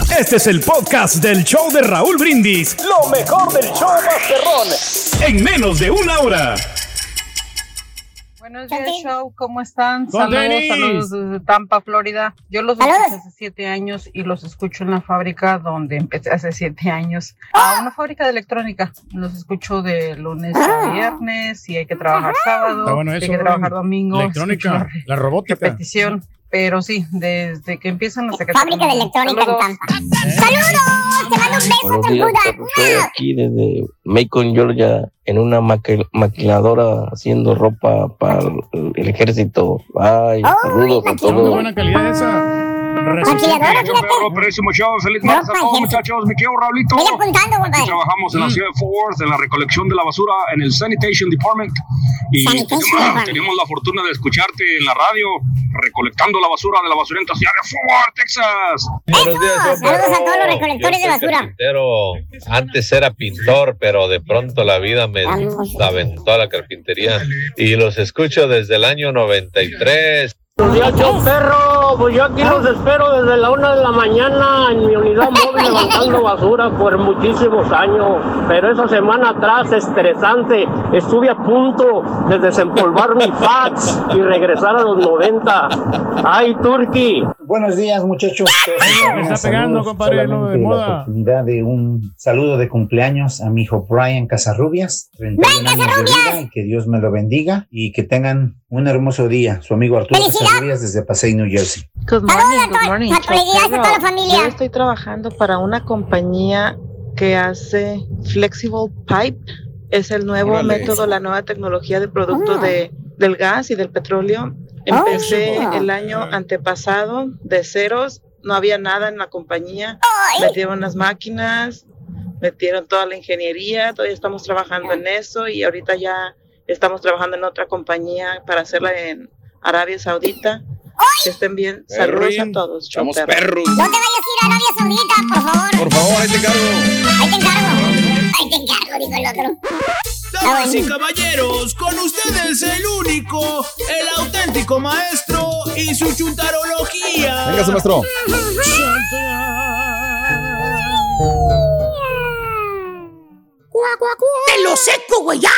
Este es el podcast del show de Raúl Brindis. Lo mejor del show Masterrón. En menos de una hora. Buenos días, show. ¿Cómo están? Saludos, Denis. saludos desde Tampa, Florida. Yo los escucho hace siete años y los escucho en la fábrica donde empecé hace siete años. A una fábrica de electrónica. Los escucho de lunes a viernes y hay que trabajar sábado. Hay que trabajar domingo. Electrónica, la robótica. Repetición. Pero sí, desde que empiezan hasta que Fábrica de electrónica en Saludos. Tampa. ¡Saludos! ¡Te mando un beso. Estoy aquí desde Macon, Georgia, en una maqui- maquiladora haciendo ropa para el, el ejército. Ay, saludos a todos. buena calidad esa. Maquilladora, Resucita. fíjate. Próximo show, feliz martes a todos muchachos, mi querido Raulito. Voy apuntando, compadre. Trabajamos en la ciudad de Fort Worth, en la recolección de la basura, en el Sanitation Department. Y tenemos, la fortuna de escucharte en la radio, recolectando la basura de la basurenta ciudad de Fort Worth, Texas. Buenos días, Saludos a todos los recolectores de basura. Antes era pintor, pero de pronto la vida me aventó a la carpintería. Y los escucho desde el año 93. Muchachos perro, pues yo aquí los espero desde la una de la mañana en mi unidad móvil levantando basura por muchísimos años. Pero esa semana atrás, estresante, estuve a punto de desempolvar mi fax y regresar a los 90. ¡Ay, Turki! Buenos días, muchachos. Me está pegando, compadre, lo de Solamente la moda. oportunidad de un saludo de cumpleaños a mi hijo Brian Casarrubias. 31 años de vida y que Dios me lo bendiga y que tengan un hermoso día. Su amigo Arturo Casarrubias desde Pasay, New Jersey. Good morning, good morning. A toda la familia. Yo estoy trabajando para una compañía que hace flexible pipe. Es el nuevo Órale. método, la nueva tecnología de producto de, del gas y del petróleo. Empecé chido. el año antepasado de ceros, no había nada en la compañía. Metieron las máquinas, metieron toda la ingeniería, todavía estamos trabajando en eso y ahorita ya estamos trabajando en otra compañía para hacerla en Arabia Saudita. Que estén bien. Saludos a todos. Somos Chau, perros. No te vayas a ir a Arabia Saudita, por favor. Por favor, ahí te encargo. Ahí te encargo. Ahí te encargo, dijo el otro. Damas y caballeros, con ustedes el único, el auténtico maestro y su chuntarología. Véngase, maestro. ¡Te lo seco, güey! ¡Ya!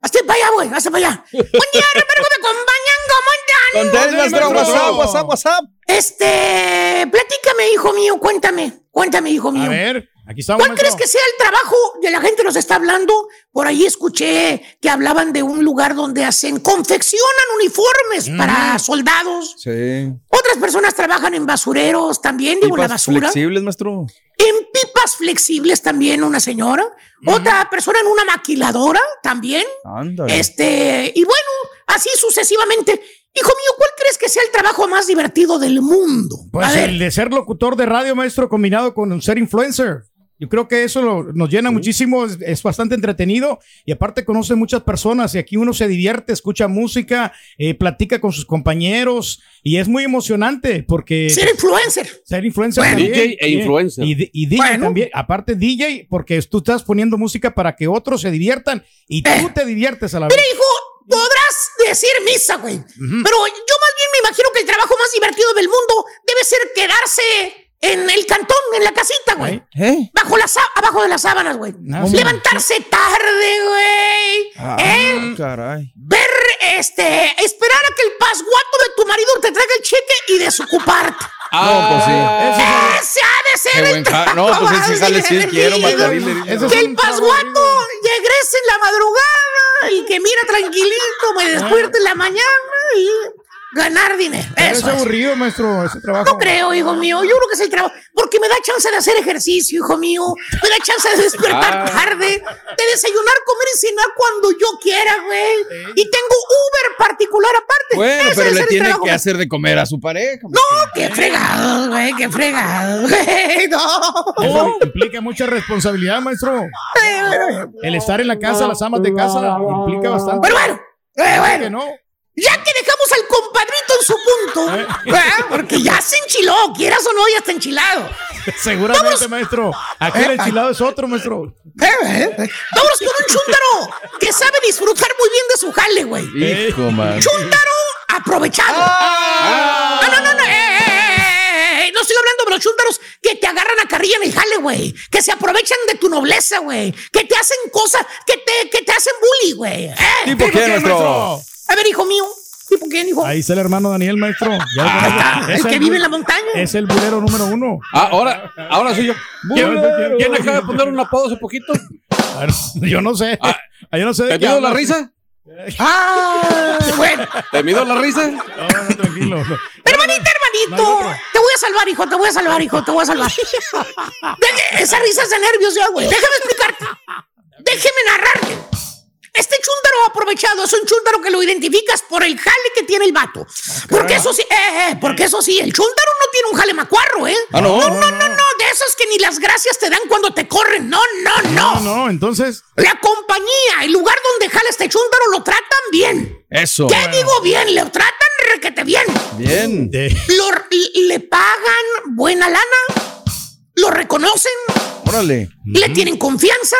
¡Hazte para allá, güey! ¡Hazte para allá! ¡Buen día, Roberto! ¡Me acompañan! ¿Cómo andan? Maestro. WhatsApp, WhatsApp, WhatsApp. Este... Este, platícame, hijo mío, cuéntame, cuéntame, hijo mío. A ver, aquí estamos. ¿Cuál maestro. crees que sea el trabajo de la gente nos está hablando? Por ahí escuché que hablaban de un lugar donde hacen, confeccionan uniformes para soldados. Sí. Otras personas trabajan en basureros también, digo, la Pipas basura. flexibles, maestro. En pipas flexibles también una señora. Otra persona en una maquiladora también. Ándale. Este, y bueno, así sucesivamente. Hijo mío, ¿cuál crees que sea el trabajo más divertido del mundo? Pues A ver. el de ser locutor de radio, maestro, combinado con ser influencer. Yo creo que eso lo- nos llena muchísimo, es, es bastante entretenido y aparte conoce muchas personas y aquí uno se divierte, escucha música, eh, platica con sus compañeros y es muy emocionante porque... Ser influencer. Ser influencer Bueno. también. DJ e Y- influencer. Y, y DJ también, aparte DJ, porque tú estás poniendo música para que otros se diviertan y tú te diviertes a la vez. Mira, hijo, podrás decir misa, güey. Pero yo más bien me imagino que el trabajo más divertido del mundo debe ser quedarse en el cantón, en la casita, güey. ¿Eh? Bajo la sá- abajo de las sábanas, güey. Ah. Levantarse tarde, güey. Ah, ¿Eh? caray. Ver, este, esperar a que el pasguato de tu marido te traiga el cheque y desocuparte. No, pues sí. Ese ha de ser el trabajo No, pues sí quiero, Que el pasguato regrese en la madrugada y que mira tranquilito, me despierte en la mañana y ganar dinero. Es Eso es. aburrido, maestro, ese trabajo. No creo, hijo mío. Yo creo que es el trabajo. Porque me da chance de hacer ejercicio, hijo mío. Me da chance de despertar Ah. tarde, de desayunar, comer y cenar cuando yo quiera, güey. Y tengo Uber particular aparte. Bueno, Ese pero le tiene trabajo. que hacer de comer a su pareja. No, qué fregado, güey, qué fregado. güey, No. Eso implica mucha responsabilidad, maestro. El estar en la casa, las amas de casa, implica bastante. Pero bueno, eh, bueno. Que no. Ya que dejamos al compadrito en su punto, Eh. ¿verdad? porque ya se enchiló, quieras o no, ya está enchilado. Seguramente, maestro. Aquí el enchilado es otro, maestro. Eh, eh, eh. Vámonos con un chúntaro que sabe disfrutar muy bien de su jale, güey. Hijo, man. Chúntaro aprovechado. Ah. No, no, no, no. eh, eh, eh, eh, No estoy hablando de los chúntaros que te agarran a carrilla en el jale, güey. Que se aprovechan de tu nobleza, güey. Que te hacen cosas, que te, que te hacen bully, güey. Eh, ¿Tipo ¿Tipo qué, qué, maestro? A ver, hijo mío. ¿Tipo quién, hijo? Ahí está el hermano Daniel, maestro. Es el que vive en la montaña. Es el bulero número uno. Ah, ahora, ahora soy yo. ¿Quién, quién acaba de poner un apodo hace poquito? A ver, Yo no sé. Ah, Yo no sé de ¿Te qué mido la risa? Ah, bueno. ¿Te mido la risa? No, no, tranquilo. Hermanita, hermanito. No te voy a salvar, hijo. Te voy a salvar, hijo. Te voy a salvar. Deje- esa risa es de nervios ya, güey. Déjame explicarte. Déjeme narrarte. Este chúntaro aprovechado es un chúntaro que lo identificas por el jale que tiene el vato. Porque eso sí, eh, eh, porque eso sí, el chúntaro no tiene un jale macuarro, ¿eh? Ah, no. no, no, no, no, de esos que ni las gracias te dan cuando te corren. No, no, No, no. no, entonces. La compañía, el lugar donde jala este chúntaro lo tratan bien. Eso. ¿Qué digo bien? Le tratan requete bien. Bien. De- Lo- le pagan buena lana, lo reconocen, Órale. le tienen confianza.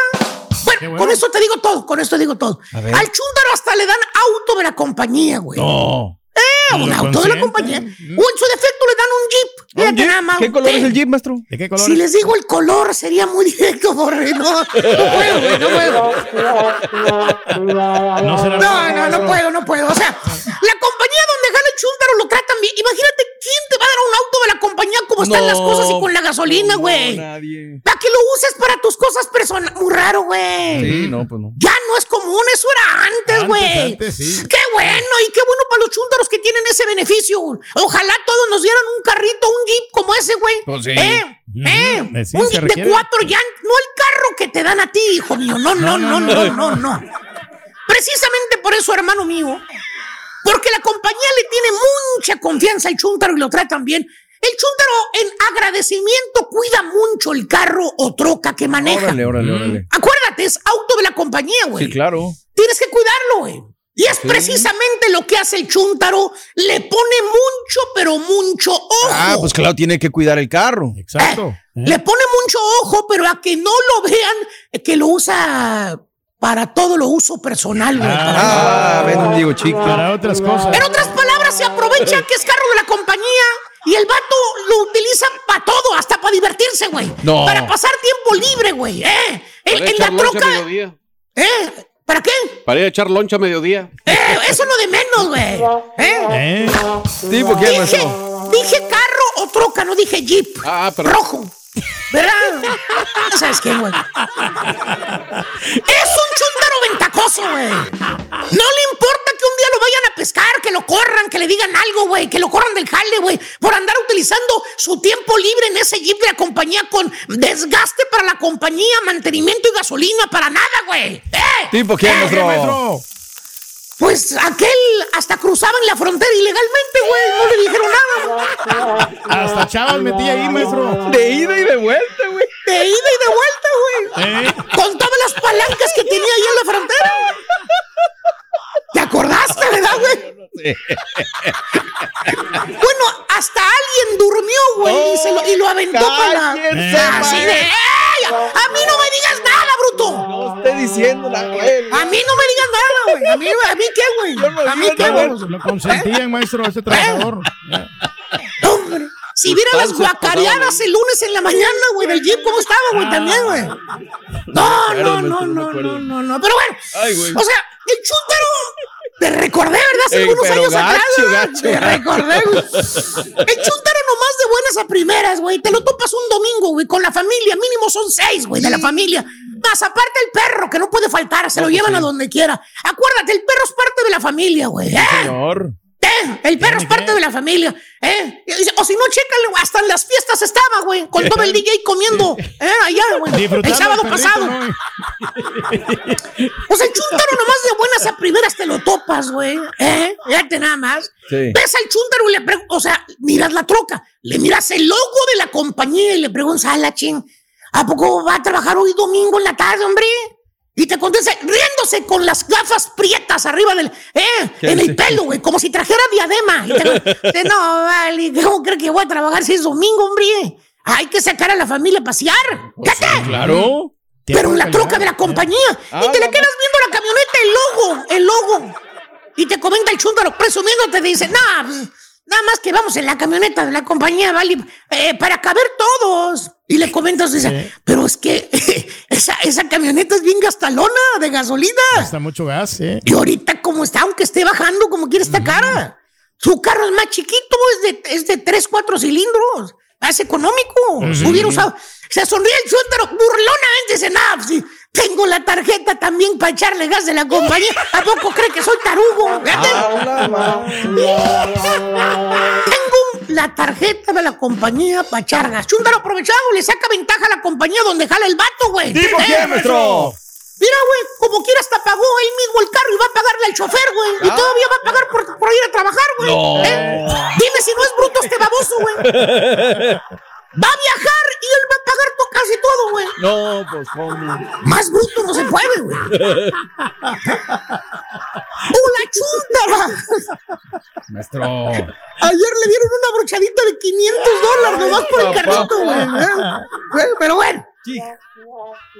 Bueno, con esto te digo todo, con esto te digo todo. Al chúndaro hasta le dan auto de la compañía, güey. No. Eh, un ¿Lo auto de la compañía. O en su defecto le dan un jeep. ¿Un jeep? nada más. ¿Qué color es el jeep, maestro? ¿De qué color? Si les digo el color, sería muy directo, borre. No, no puedo, güey, no puedo. No, no, no puedo, no puedo. O sea, la compañía chúntaro lo tratan bien. Imagínate quién te va a dar un auto de la compañía como están No, las cosas y con la gasolina, güey. Nadie. para que lo uses para tus cosas personales. Muy raro, güey. Sí, no, pues no. Ya no es común, eso era antes, güey. antes, sí. Qué bueno, y qué bueno para los chúntaros que tienen ese beneficio. Ojalá todos nos dieran un carrito, un jeep como ese, güey. Pues sí. ¿Eh? ¿Eh? Sí, un jeep de cuatro llantas, no el carro que te dan a ti, hijo mío. No, no, no, no, no, no. Precisamente por eso, hermano mío, porque la compañía le tiene mucha confianza al chúntaro y lo tratan bien. El chúntaro, en agradecimiento, cuida mucho el carro o troca que maneja. Órale, órale, órale. Acuérdate, es auto de la compañía, güey. Sí, claro. Tienes que cuidarlo, güey. Y es Sí. precisamente lo que hace el chúntaro. Le pone mucho, pero mucho ojo. Ah, pues claro, tiene que cuidar el carro. Exacto. Le pone mucho ojo, pero a que no lo vean eh, que lo usa para todo lo uso personal, güey. Ah, ven, digo, chico. Para otras cosas. En otras palabras, se aprovecha que es carro de la compañía y el vato lo utiliza para todo, hasta para divertirse, güey. No. Para pasar tiempo libre, güey. ¿eh? En, la troca. ¿Eh? ¿Para qué? Para ir a echar loncha a mediodía. Eh, eso no de menos, güey. ¿Eh? ¿Eh? Tipo, ¿qué, Dije, dije carro o troca, no dije jeep. Ah, pero. Rojo. ¿Verdad? ¿Sabes qué, güey? Es un chúntaro ventajoso, güey. No le importa que un día lo vayan a pescar, que lo corran, que le digan algo, güey, que lo corran del jale, güey, por andar utilizando su tiempo libre en ese jeep de la compañía con desgaste para la compañía, mantenimiento y gasolina, para nada, güey. ¿Eh? ¿Tipo quién, ¿Eh? maestro? Pues aquel hasta cruzaban la frontera ilegalmente, güey. No le dijeron nada. Hasta chavas metí ahí, maestro. De ida y de vuelta, güey. De ida y de vuelta, güey. ¿Eh? Con todas las palancas que tenía ahí en la frontera. ¿Te acordaste, verdad, güey? Bueno, hasta alguien durmió, güey, y, se lo, y lo aventó para la... Así de... A mí no me digas nada, bruto. No esté diciendo la güey. A mí no me digas nada, güey. A mí, a mí qué, güey. A mí qué, güey. Lo consentían, maestro, ese trabajador. Hombre, si viera las guacareadas el lunes en la mañana, güey, del jeep, ¿cómo estaba, güey? También, güey. No, no, no, no, no, no, no. Pero bueno, Ay, güey. o sea, el chúntaro. Te recordé, ¿verdad? Hace Ey, algunos años atrás. gacho, güey. gacho. Te recordé, güey. El buenas a primeras, güey. Te lo topas un domingo, güey, con la familia. Mínimo son seis, güey, de la familia. Más aparte el perro, que no puede faltar. Se lo llevan a donde quiera. Acuérdate, el perro es parte de la familia, güey. ¿eh? Señor. Eh, el perro es parte de la familia. ¿eh? O si no, chécale, güey, hasta en las fiestas estaba, güey, con todo el DJ comiendo. ¿eh? Allá, güey. Disfrutando El sábado perrito, pasado. ¿no? O sea, el chúntaro nomás de buenas a primeras te lo topas, güey. ¿eh? Fíjate nada más. Sí. Ves al chúntaro y le preguntas, o sea, miras la troca, le miras el logo de la compañía y le preguntas, a la ching, ¿a poco va a trabajar hoy domingo en la tarde, hombre? Y te contesta, riéndose con las gafas prietas arriba del, eh, ¿Qué en el pelo, güey, como si trajera diadema. Y te dice, no, vale, ¿cómo crees que voy a trabajar si es domingo, hombre? Hay que sacar a la familia a pasear. ¿Qué? Claro. Pero en la troca de la compañía. Ah, y te le no, quedas viendo la camioneta, el logo, el logo. Y te comenta el chúndaro presumiendo, te dice, nah, pues, nada más que vamos en la camioneta de la compañía, vale, eh, para caber todos. Y le comentas, dice, pero es que esa, esa camioneta es bien gastalona de gasolina. Gasta mucho gas, ¿eh? Y ahorita como está, aunque esté bajando, como quiere esta cara. Su carro es más chiquito, es de, es de 3, 4 cilindros. Más económico. Hubiera usado. Se sonríe el chúntaro burlonamente. Dice, nah, pues, sí, tengo la tarjeta también para echarle gas de la compañía. ¿A poco cree que soy tarugo? Tengo la tarjeta de la compañía para echar gas. Chúntaro aprovechado, le saca ventaja a la compañía donde jala el vato, güey. ¿Tipo ¿Eh? quién, maestro? Mira, güey, como quiera hasta pagó él mismo el carro y va a pagarle al chofer, güey. Y Ah. todavía va a pagar por, por ir a trabajar, güey. No. ¿Eh? Dime si no es bruto este baboso, güey. Va a viajar y él va a pagar to- casi todo, güey. No, pues cómo. Más bruto no se puede, güey. ¡Una chúntara! Maestro. Ayer le dieron una brochadita de 500 dólares nomás por el carrito, güey. ¿eh? Güey, Pero bueno.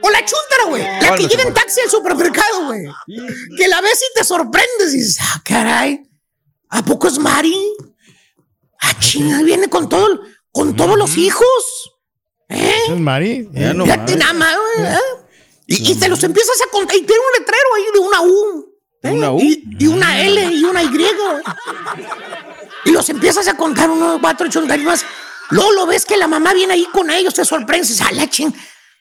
O la chúntara, güey. La que ¿Cuál, llega en taxi al supermercado, güey. Que la ves y te sorprendes y dices, ah, caray. ¿A poco es Mari? Ah, chinga, viene con todo, con todos los hijos. ¿Eh? ¿Es Mari? Ya no Fíjate nada más, güey, ¿eh? Y, y te los empiezas a contar. Y tiene un letrero ahí de una U. ¿eh? ¿Una U? Y, y una L y una Y. Y los empiezas a contar unos cuatro, ocho, más. Luego lo ves que la mamá viene ahí con ellos, te sorprendes. ¡A la ching!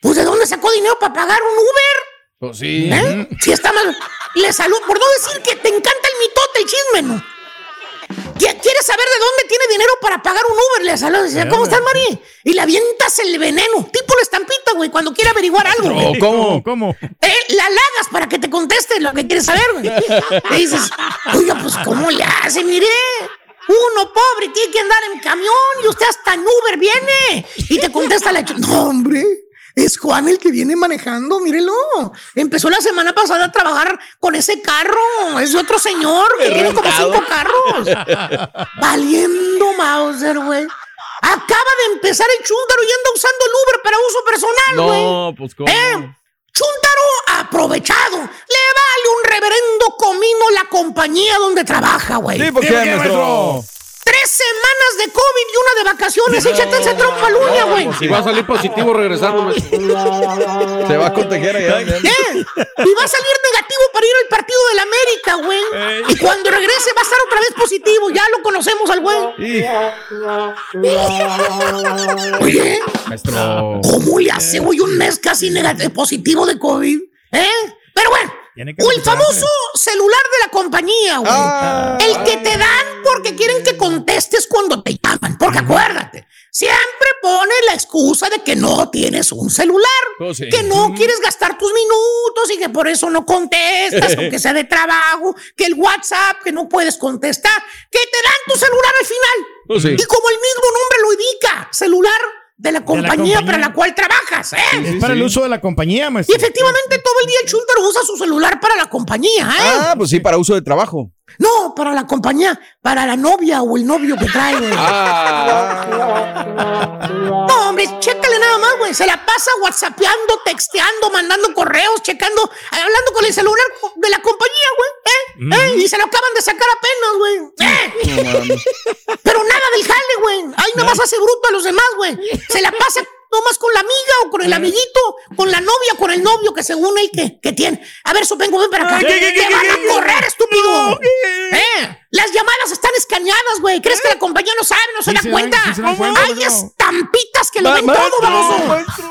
Pues ¿de dónde sacó dinero para pagar un Uber? Pues sí. ¿Eh? Si está mal. Le saludo, por no decir que te encanta el mitote, el chisme, ¿no? Qui- ¿Quieres saber de dónde tiene dinero para pagar un Uber? Le saludo, dice, ¿cómo estás, Mari? Y le avientas el veneno, tipo la estampita, güey, cuando quiere averiguar algo. güey. ¿O cómo? ¿Cómo? Eh, la halagas para que te conteste lo que quieres saber, güey. Le dices, oiga, pues, ¿cómo le hace? Mire, uno pobre tiene que andar en camión y usted hasta en Uber viene. Y te contesta la... No, hombre, es Juan el que viene manejando, mírelo. Empezó la semana pasada a trabajar con ese carro. Es de otro señor que tiene como cinco carros. Valiendo Mauser, güey. Acaba de empezar el chúndaro y anda usando el Uber para uso personal, güey. No, pues cómo. ¿Eh? Chúntaro aprovechado. Le vale un reverendo comino la compañía donde trabaja, güey. ¿Tipo quién, maestro? Tres semanas de COVID y una de vacaciones. Échate ese trompa luña, güey. Si va a salir positivo regresando. Se va a contagiar allá. ¿Eh? Y va a salir negativo para ir al partido del América, güey. Y cuando regrese va a estar otra vez positivo. Ya lo conocemos al güey. Oye, Maestro. ¿cómo le hace, güey, un mes casi negativo, positivo de COVID? ¿Eh? Pero bueno. Tiene que O el famoso celular de la compañía, güey. Ah. el que te dan porque quieren que contestes cuando te llaman. Porque acuérdate, siempre pone la excusa de que no tienes un celular. Sí. Que no quieres gastar tus minutos y que por eso no contestas, aunque sea de trabajo. Que el WhatsApp, que no puedes contestar. Que te dan tu celular al final. Sí. Y como el mismo nombre lo indica, celular de la compañía, compañía. para la cual trabajas, ¿eh? Es para el uso de la compañía, Y maestro. efectivamente todo el día el Chuntaro usa su celular para la compañía, ¿eh? Ah, pues sí, para uso de trabajo. No, para la compañía, para la novia o el novio que trae, güey. No, hombre, nada más, güey. Se la pasa whatsappeando, texteando, mandando correos, checando, hablando con el celular de la compañía, güey. ¿Eh? ¿Eh? Y se lo acaban de sacar apenas, güey. ¿Eh? Pero nada del jale, güey. Ahí nomás hace bruto a los demás, güey. Se la pasa nomás con la amiga o con el amiguito, con la novia, con el novio que según él que, que tiene. A ver, Sopengo, ven para acá. ¿Qué, qué, qué, ¡Te van a correr, estúpido! No. ¿Eh? Las llamadas están escaneadas, güey. ¿Crees que la compañía no sabe, no se da se dan- cuenta? se dan Hay estampitas que lo ven todo, maestro.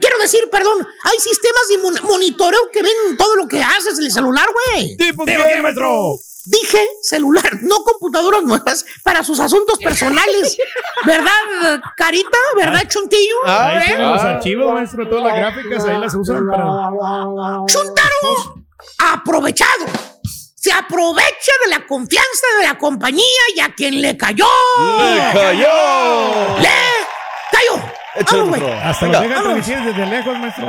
Quiero decir, perdón, hay sistemas de mon- monitoreo que ven todo lo que haces en el celular, güey. ¿Tipo ¿Tipo qué, maestro? Dije celular, no computadoras nuevas para sus asuntos personales. ¿Verdad, Carita? ¿Verdad, Chuntillo? Ahí ¿Eh? tienen los archivos, maestro, todas las gráficas, ahí las usan para... Chuntaro aprovechado. Se aprovecha de la confianza de la compañía y a quien le cayó. ¡Le cayó! ¡Le cayó! Vamos. Hasta Venga. los transmitir desde lejos, maestro.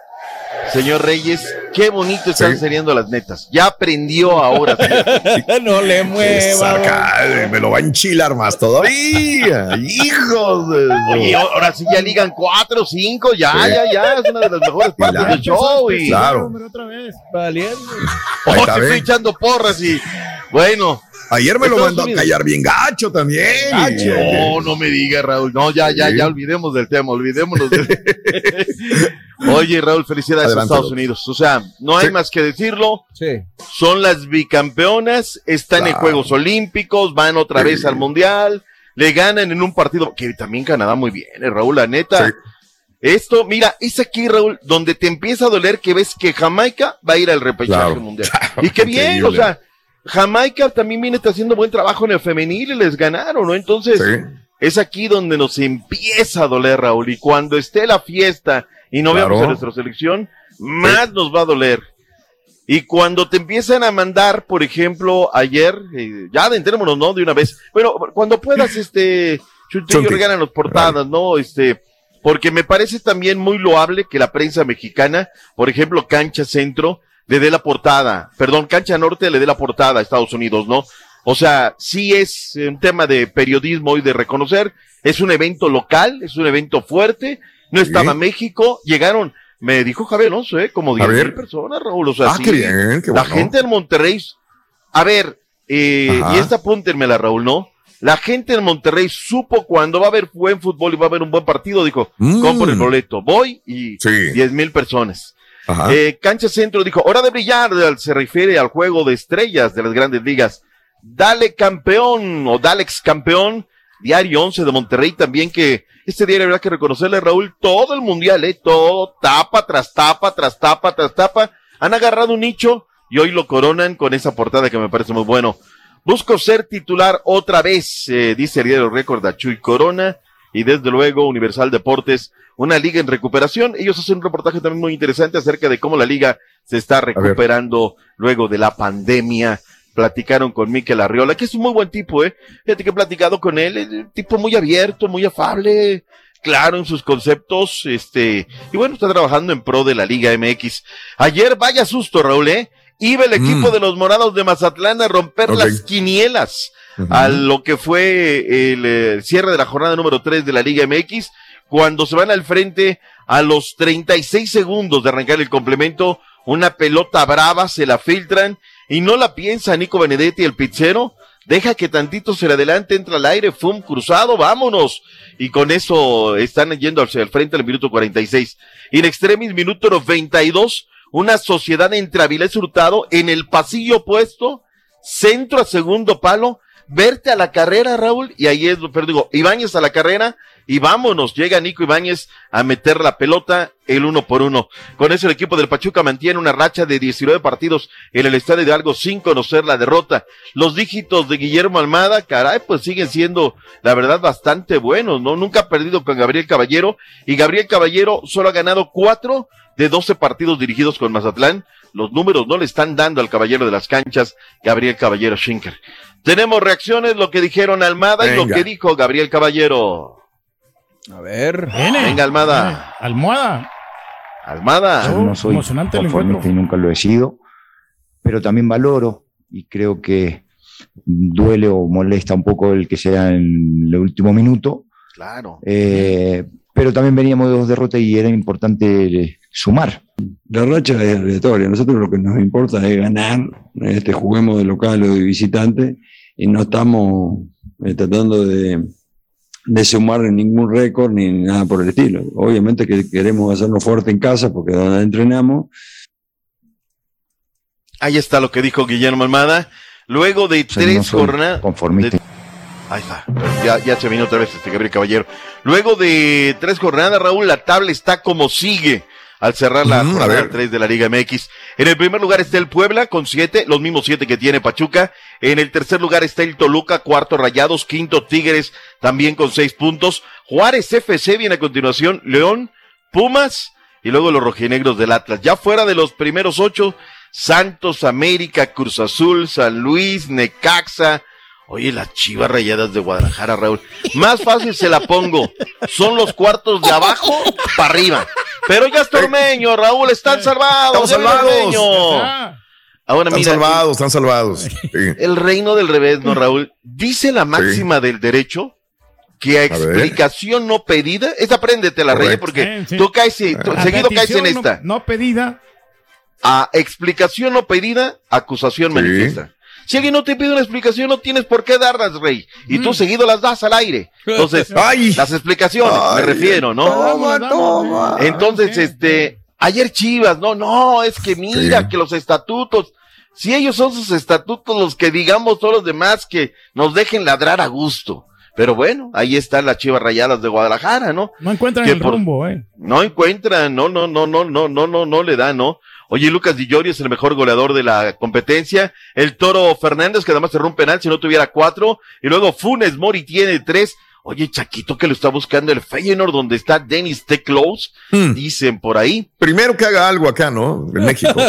señor Reyes. Qué bonito están saliendo las netas. Ya aprendió ahora. no le mueva. me lo va a enchilar más todavía. Hijos. Oye, ahora sí ya ligan cuatro, cinco, ya, ya, ya. Es una de las mejores partes del show. Y, Claro. Otra vez. Valiendo. Oh, estoy echando porras y bueno. Ayer me lo mandó a callar bien gacho también. No, no me digas, Raúl. No, ya, ya, Sí. ya olvidemos del tema, olvidémonos del Oye, Raúl, felicidades Adelante, a Estados. Unidos. O sea, no hay Sí. más que decirlo. Sí. Son las bicampeonas, están en. Juegos Olímpicos, van otra vez al Mundial, le ganan en un partido que también Canadá muy bien, eh, Raúl, la neta. Sí. Esto, mira, es aquí, Raúl, donde te empieza a doler que ves que Jamaica va a ir al repechaje Claro. mundial. Y qué bien, o sea, Jamaica también viene haciendo buen trabajo en el femenil y les ganaron, ¿no? Entonces, Sí. es aquí donde nos empieza a doler, Raúl. Y cuando esté la fiesta y no Claro. veamos a nuestra selección, más nos va a doler. Y cuando te empiezan a mandar, por ejemplo, ayer, eh, ya adentrémonos, ¿no? De una vez. Bueno, cuando puedas, este, Chutillo, Chunti. regálanos portadas, ¿no? Este, porque me parece también muy loable que la prensa mexicana, por ejemplo, Cancha Centro, le dé la portada, perdón, Cancha Norte le dé la portada a Estados Unidos, ¿no? O sea, sí es un tema de periodismo y de reconocer, es un evento local, es un evento fuerte, no estaba México, llegaron, me dijo Javier Alonso, ¿eh? Como A 10 ver. mil personas, Raúl, o sea, Ah, sí, qué bien, qué la bueno. gente en Monterrey, a ver, eh, Ajá. y esta apúntenmela, Raúl, ¿no? La gente en Monterrey supo cuando va a haber buen fútbol y va a haber un buen partido, dijo, Mm. compro el boleto, voy y Sí. 10 mil personas. Eh, Cancha Centro dijo, hora de brillar, se refiere al juego de estrellas de las grandes ligas. Dale campeón o dale ex campeón, Diario 11 de Monterrey también que este diario habrá que reconocerle, Raúl, todo el mundial, eh, todo, tapa tras tapa, tras tapa, tras tapa, han agarrado un nicho y hoy lo coronan con esa portada que me parece muy bueno. Busco ser titular otra vez, eh, dice el diario Récord a Chuy Corona y desde luego Universal Deportes, una liga en recuperación. Ellos hacen un reportaje también muy interesante acerca de cómo la liga se está recuperando luego de la pandemia. Platicaron con Miquel Arriola, que es un muy buen tipo, eh. Fíjate que he platicado con él, es un tipo muy abierto, muy afable, claro en sus conceptos, este, y bueno, está trabajando en pro de la Liga MX. Ayer, vaya susto, Raúl, eh. iba el equipo Mm. de los morados de Mazatlán a romper las quinielas a lo que fue el eh, cierre de la jornada número 3 de la Liga MX, cuando se van al frente a los 36 segundos de arrancar el complemento, una pelota brava, se la filtran y no la piensa Nico Benedetti, el pizzero, deja que tantito se le adelante, entra al aire, fum, cruzado, vámonos. Y con eso están yendo hacia el frente al minuto 46. In extremis, minuto 92, una sociedad entre Avilés Hurtado en el pasillo opuesto, centro a segundo palo, verte a la carrera, Raúl, y ahí es, pero digo, Ibáñez a la carrera, y vámonos, llega Nico Ibáñez a meter la pelota, el uno por uno. Con eso el equipo del Pachuca mantiene una racha de 19 partidos en el estadio de Algo sin conocer la derrota. Los dígitos de Guillermo Almada, caray, pues siguen siendo, la verdad, bastante buenos, ¿no? Nunca ha perdido con Gabriel Caballero, y Gabriel Caballero solo ha ganado cuatro de 12 partidos dirigidos con Mazatlán. Los números no le están dando al caballero de las canchas, Gabriel Caballero Schinker. Tenemos reacciones, lo que dijeron Almada y lo que dijo Gabriel Caballero. A ver. Venga, Almada. Almohada. Almada. Yo no soy emocionante el y nunca lo he sido, pero también valoro y creo que duele o molesta un poco el que sea en el último minuto, Claro. eh, pero también veníamos de dos derrotas y era importante eh, sumar. La racha es aleatoria. Nosotros lo que nos importa es ganar, este, juguemos de local o de visitante, y no estamos eh, tratando de, de sumar ningún récord ni nada por el estilo. Obviamente que queremos hacernos fuerte en casa porque es donde entrenamos. Ahí está lo que dijo Guillermo Almada. Luego de O sea, tres no jornadas. conformista. Ahí está. Ya, ya se vino otra vez este Gabriel Caballero. Luego de tres jornadas, Raúl, la tabla está como sigue al cerrar la Mm, jornada ver. 3 de la Liga MX. En el primer lugar está el Puebla con siete, los mismos siete que tiene Pachuca. En el tercer lugar está el Toluca, cuarto Rayados, quinto Tigres, también con seis puntos. Juárez FC viene a continuación, León, Pumas y luego los rojinegros del Atlas. Ya fuera de los primeros ocho, Santos, América, Cruz Azul, San Luis, Necaxa. Oye, las chivas rayadas de Guadalajara, Raúl. Más fácil se la pongo. Son los cuartos de abajo para arriba. Pero ya es tormeño, Raúl, están salvados. Estamos salvados. ormeño. Ahora Están mira, salvados, están salvados. Sí. el reino del revés, ¿no, Raúl? Dice la máxima del derecho que a explicación no pedida, esa apréndetela, Rey, Correcto. porque Sí, sí. tú caes, y- tú- A seguido caes en petición no- esta. No, pedida. A explicación no pedida, acusación manifiesta. Si alguien no te pide una explicación, no tienes por qué darlas, Rey. Y tú seguido las das al aire. Entonces, Ay. las explicaciones, me refiero, ¿no? Toma, toma. Entonces, este, ayer Chivas, no, no, es que mira Sí. que los estatutos, si ellos son sus estatutos los que digamos todos los demás que nos dejen ladrar a gusto. Pero bueno, ahí están las Chivas Rayadas de Guadalajara, ¿no? No encuentran Que el por- rumbo, eh. No encuentran, no, no, no, no, no, no, no, no le da, ¿no? Oye, Lucas Di es el mejor goleador de la competencia. El Toro Fernández, que además cerró un penal si no tuviera cuatro. Y luego Funes Mori tiene tres. Oye, Chaquito, que lo está buscando el Feyenoord, donde está Dennis T. Close. Hmm. Dicen por ahí. Primero que haga algo acá, ¿no? En México.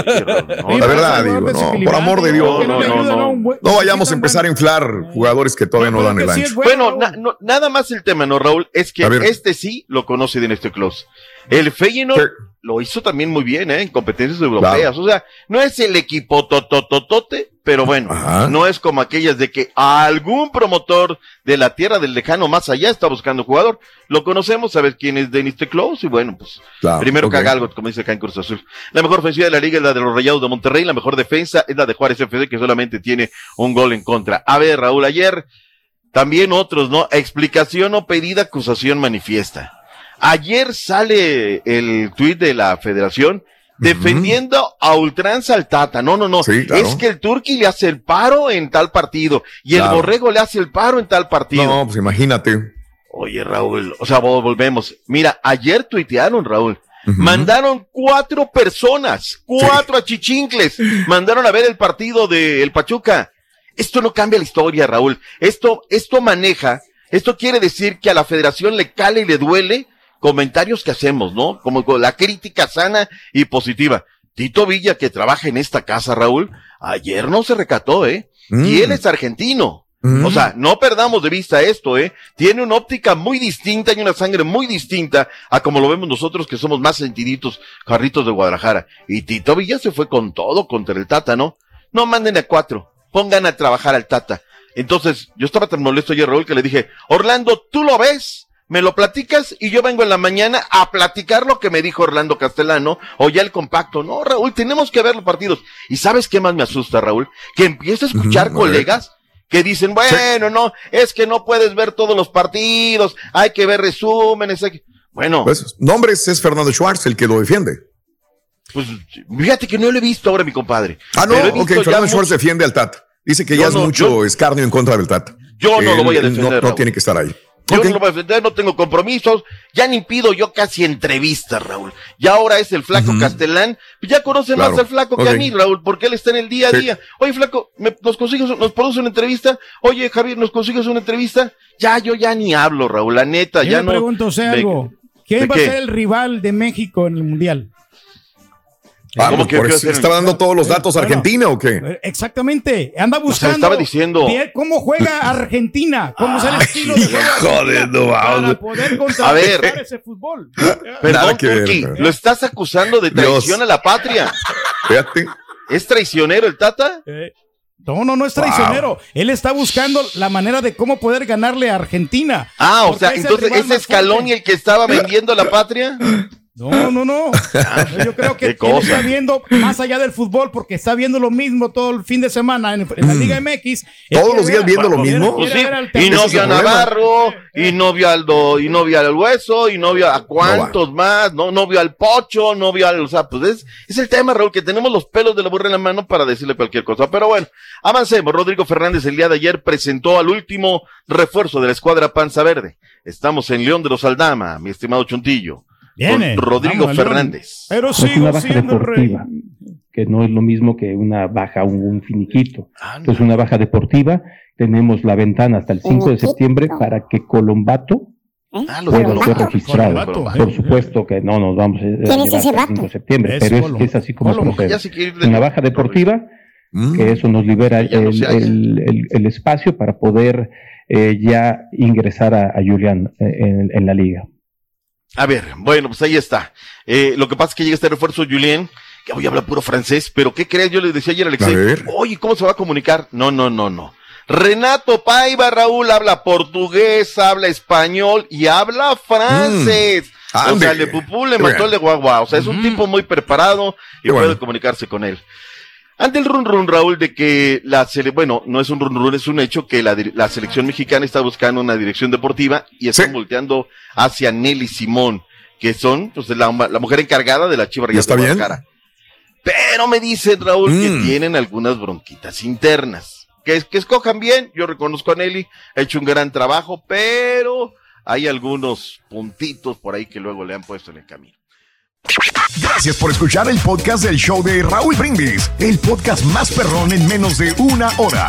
No, la verdad, digo, no, por amor de Dios. No, no, no, no. No vayamos a empezar a inflar jugadores que todavía no dan el ancho. Bueno, na- no, nada más el tema, ¿no, Raúl? Es que este sí lo conoce Dennis T. Close. El Feyenoord lo hizo también muy bien, ¿eh? En competencias europeas. O sea, no es el equipo totototote, pero bueno, no es como aquellas de que algún promotor de la tierra del lejano más allá está buscando jugador. Lo conocemos, sabes quién es Dennis T. Close y bueno, pues Claro, primero haga algo, como dice acá en Cruz Azul. La mejor ofensiva de la liga es la de los Rayados de Monterrey, la mejor defensa es la de Juárez FC, que solamente tiene un gol en contra. A ver, Raúl, ayer también otros, ¿no? Explicación o pedida, acusación manifiesta. Ayer sale el tuit de la federación defendiendo a ultranza al Tata. No, no, no. claro. Es que el Turqui le hace el paro en tal partido y el. Borrego le hace el paro en tal partido. No, pues imagínate. Oye, Raúl, o sea, vol- volvemos. Mira, ayer tuitearon, Raúl. Mandaron cuatro personas, cuatro achichincles, mandaron a ver el partido de el Pachuca. Esto no cambia la historia, Raúl. Esto, esto maneja, esto quiere decir que a la federación le cale y le duele comentarios que hacemos, ¿no? Como con la crítica sana y positiva. Tito Villa, que trabaja en esta casa, Raúl, ayer no se recató, ¿eh? Mm. Y él es argentino. O sea, no perdamos de vista esto, ¿eh? Tiene una óptica muy distinta y una sangre muy distinta a como lo vemos nosotros que somos más sentiditos, jarritos de Guadalajara. Y Tito Villa se fue con todo contra el Tata, ¿no? No manden a cuatro, pongan a trabajar al Tata. Entonces, yo estaba tan molesto ayer, Raúl, que le dije, Orlando, ¿tú lo ves? Me lo platicas y yo vengo en la mañana a platicar lo que me dijo Orlando Castellano o ya el compacto. No, Raúl, tenemos que ver los partidos. ¿Y sabes qué más me asusta, Raúl? Que empiezo a escuchar colegas que dicen, bueno, no, es que no puedes ver todos los partidos, hay que ver resúmenes. hay que-". Bueno, Pues, nombres es Fernando Schwartz el que lo defiende. pues fíjate que no lo he visto ahora, mi compadre. Ah, no, ok, Fernando Schwartz defiende al Tata. Dice que ya es no, mucho yo- escarnio en contra del Tata. Yo no lo voy a defender, No, no tiene que estar ahí. Yo no lo voy a defender, no tengo compromisos, ya ni pido yo casi entrevistas, Raúl. Ya ahora es el flaco Castellán, ya conoce Claro. más al flaco que a mí, Raúl, porque él está en el día a Sí. día. Oye, flaco, ¿me- ¿nos consigues, nos produce una entrevista? Oye, Javier, ¿nos consigues una entrevista? Ya, yo ya ni hablo, Raúl, la neta, Yo ya le no. pregunto usted me- algo. ¿Quién ¿de va qué? a ser el rival de México en el Mundial? Ah, ¿Cómo pues que- por eso ¿Estaba dando todos los datos Bueno. Argentina o qué? Eh, Exactamente. Anda sea, buscando estaba diciendo- ver cómo juega Argentina, cómo es el estilo de Joder, no, para vamos. poder A ver. ese fútbol. Perdón, que ver, Turki, pero- lo estás acusando de traición Dios. a la patria. Fíjate. ¿Es traicionero el Tata? Eh, No, no, no es traicionero. Él está buscando la manera de cómo poder ganarle a Argentina. Ah, o sea, entonces ese escalón y el que estaba vendiendo la patria. No, no, no. Yo creo que él está viendo más allá del fútbol porque está viendo lo mismo todo el fin de semana en, en la Liga MX. ¿Todos los días viendo lo mismo? quiere sí, y no vio a. Navarro, y no vio al do- y no vio al hueso, y no vio a cuántos más, no, no vio al pocho, no vio al, o sea, pues es, es el tema, Raúl, que tenemos los pelos de la burra en la mano para decirle cualquier cosa. Pero bueno, avancemos. Rodrigo Fernández el día de ayer presentó al último refuerzo de la escuadra Panza Verde. Estamos en León de los Aldama, mi estimado Chuntillo. Viene, con Rodrigo vamos. Fernández. Pero es una baja siendo el rey. deportiva, que no es lo mismo que una baja, un, un finiquito. Entonces, una baja deportiva, tenemos la ventana hasta el 5 de septiembre para que Colombato Ah, lo pueda ser registrado. Colombato, Por eh. supuesto que no nos vamos a ¿Quién es ese hasta el vato? 5 de septiembre, Es pero es, es así como procede. Una baja deportiva, Mm. que eso nos libera no el, se hace. el- el- el espacio para poder eh, ya ingresar a, a Julián eh, en, en la liga. A ver, bueno, pues ahí está. Eh, lo que pasa es que llega este refuerzo, Julien, que hoy habla puro francés, pero ¿qué crees? Yo le decía ayer a Alexei, oye, ¿cómo se va a comunicar? No, no, no, no. Renato Paiva, Raúl, habla portugués, habla español y habla francés. Mm, o ande. sea, le pupú le mató el de guagua. O sea, es un tipo muy preparado y Qué puede bueno. comunicarse con él. Ante el run run, Raúl, de que la sele bueno, no es un run run, es un hecho que la, la selección mexicana está buscando una dirección deportiva y están Sí. volteando hacia Nelly Simón, que son pues la, la mujer encargada de la Chiva ¿Y Rayadas está de bien? Guadalajara. Pero me dicen, Raúl, que Mm. tienen algunas bronquitas internas. Que, que escojan bien, yo reconozco a Nelly, ha hecho un gran trabajo, pero hay algunos puntitos por ahí que luego le han puesto en el camino. Gracias por escuchar el podcast del show de Raúl Brindis, el podcast más perrón en menos de una hora.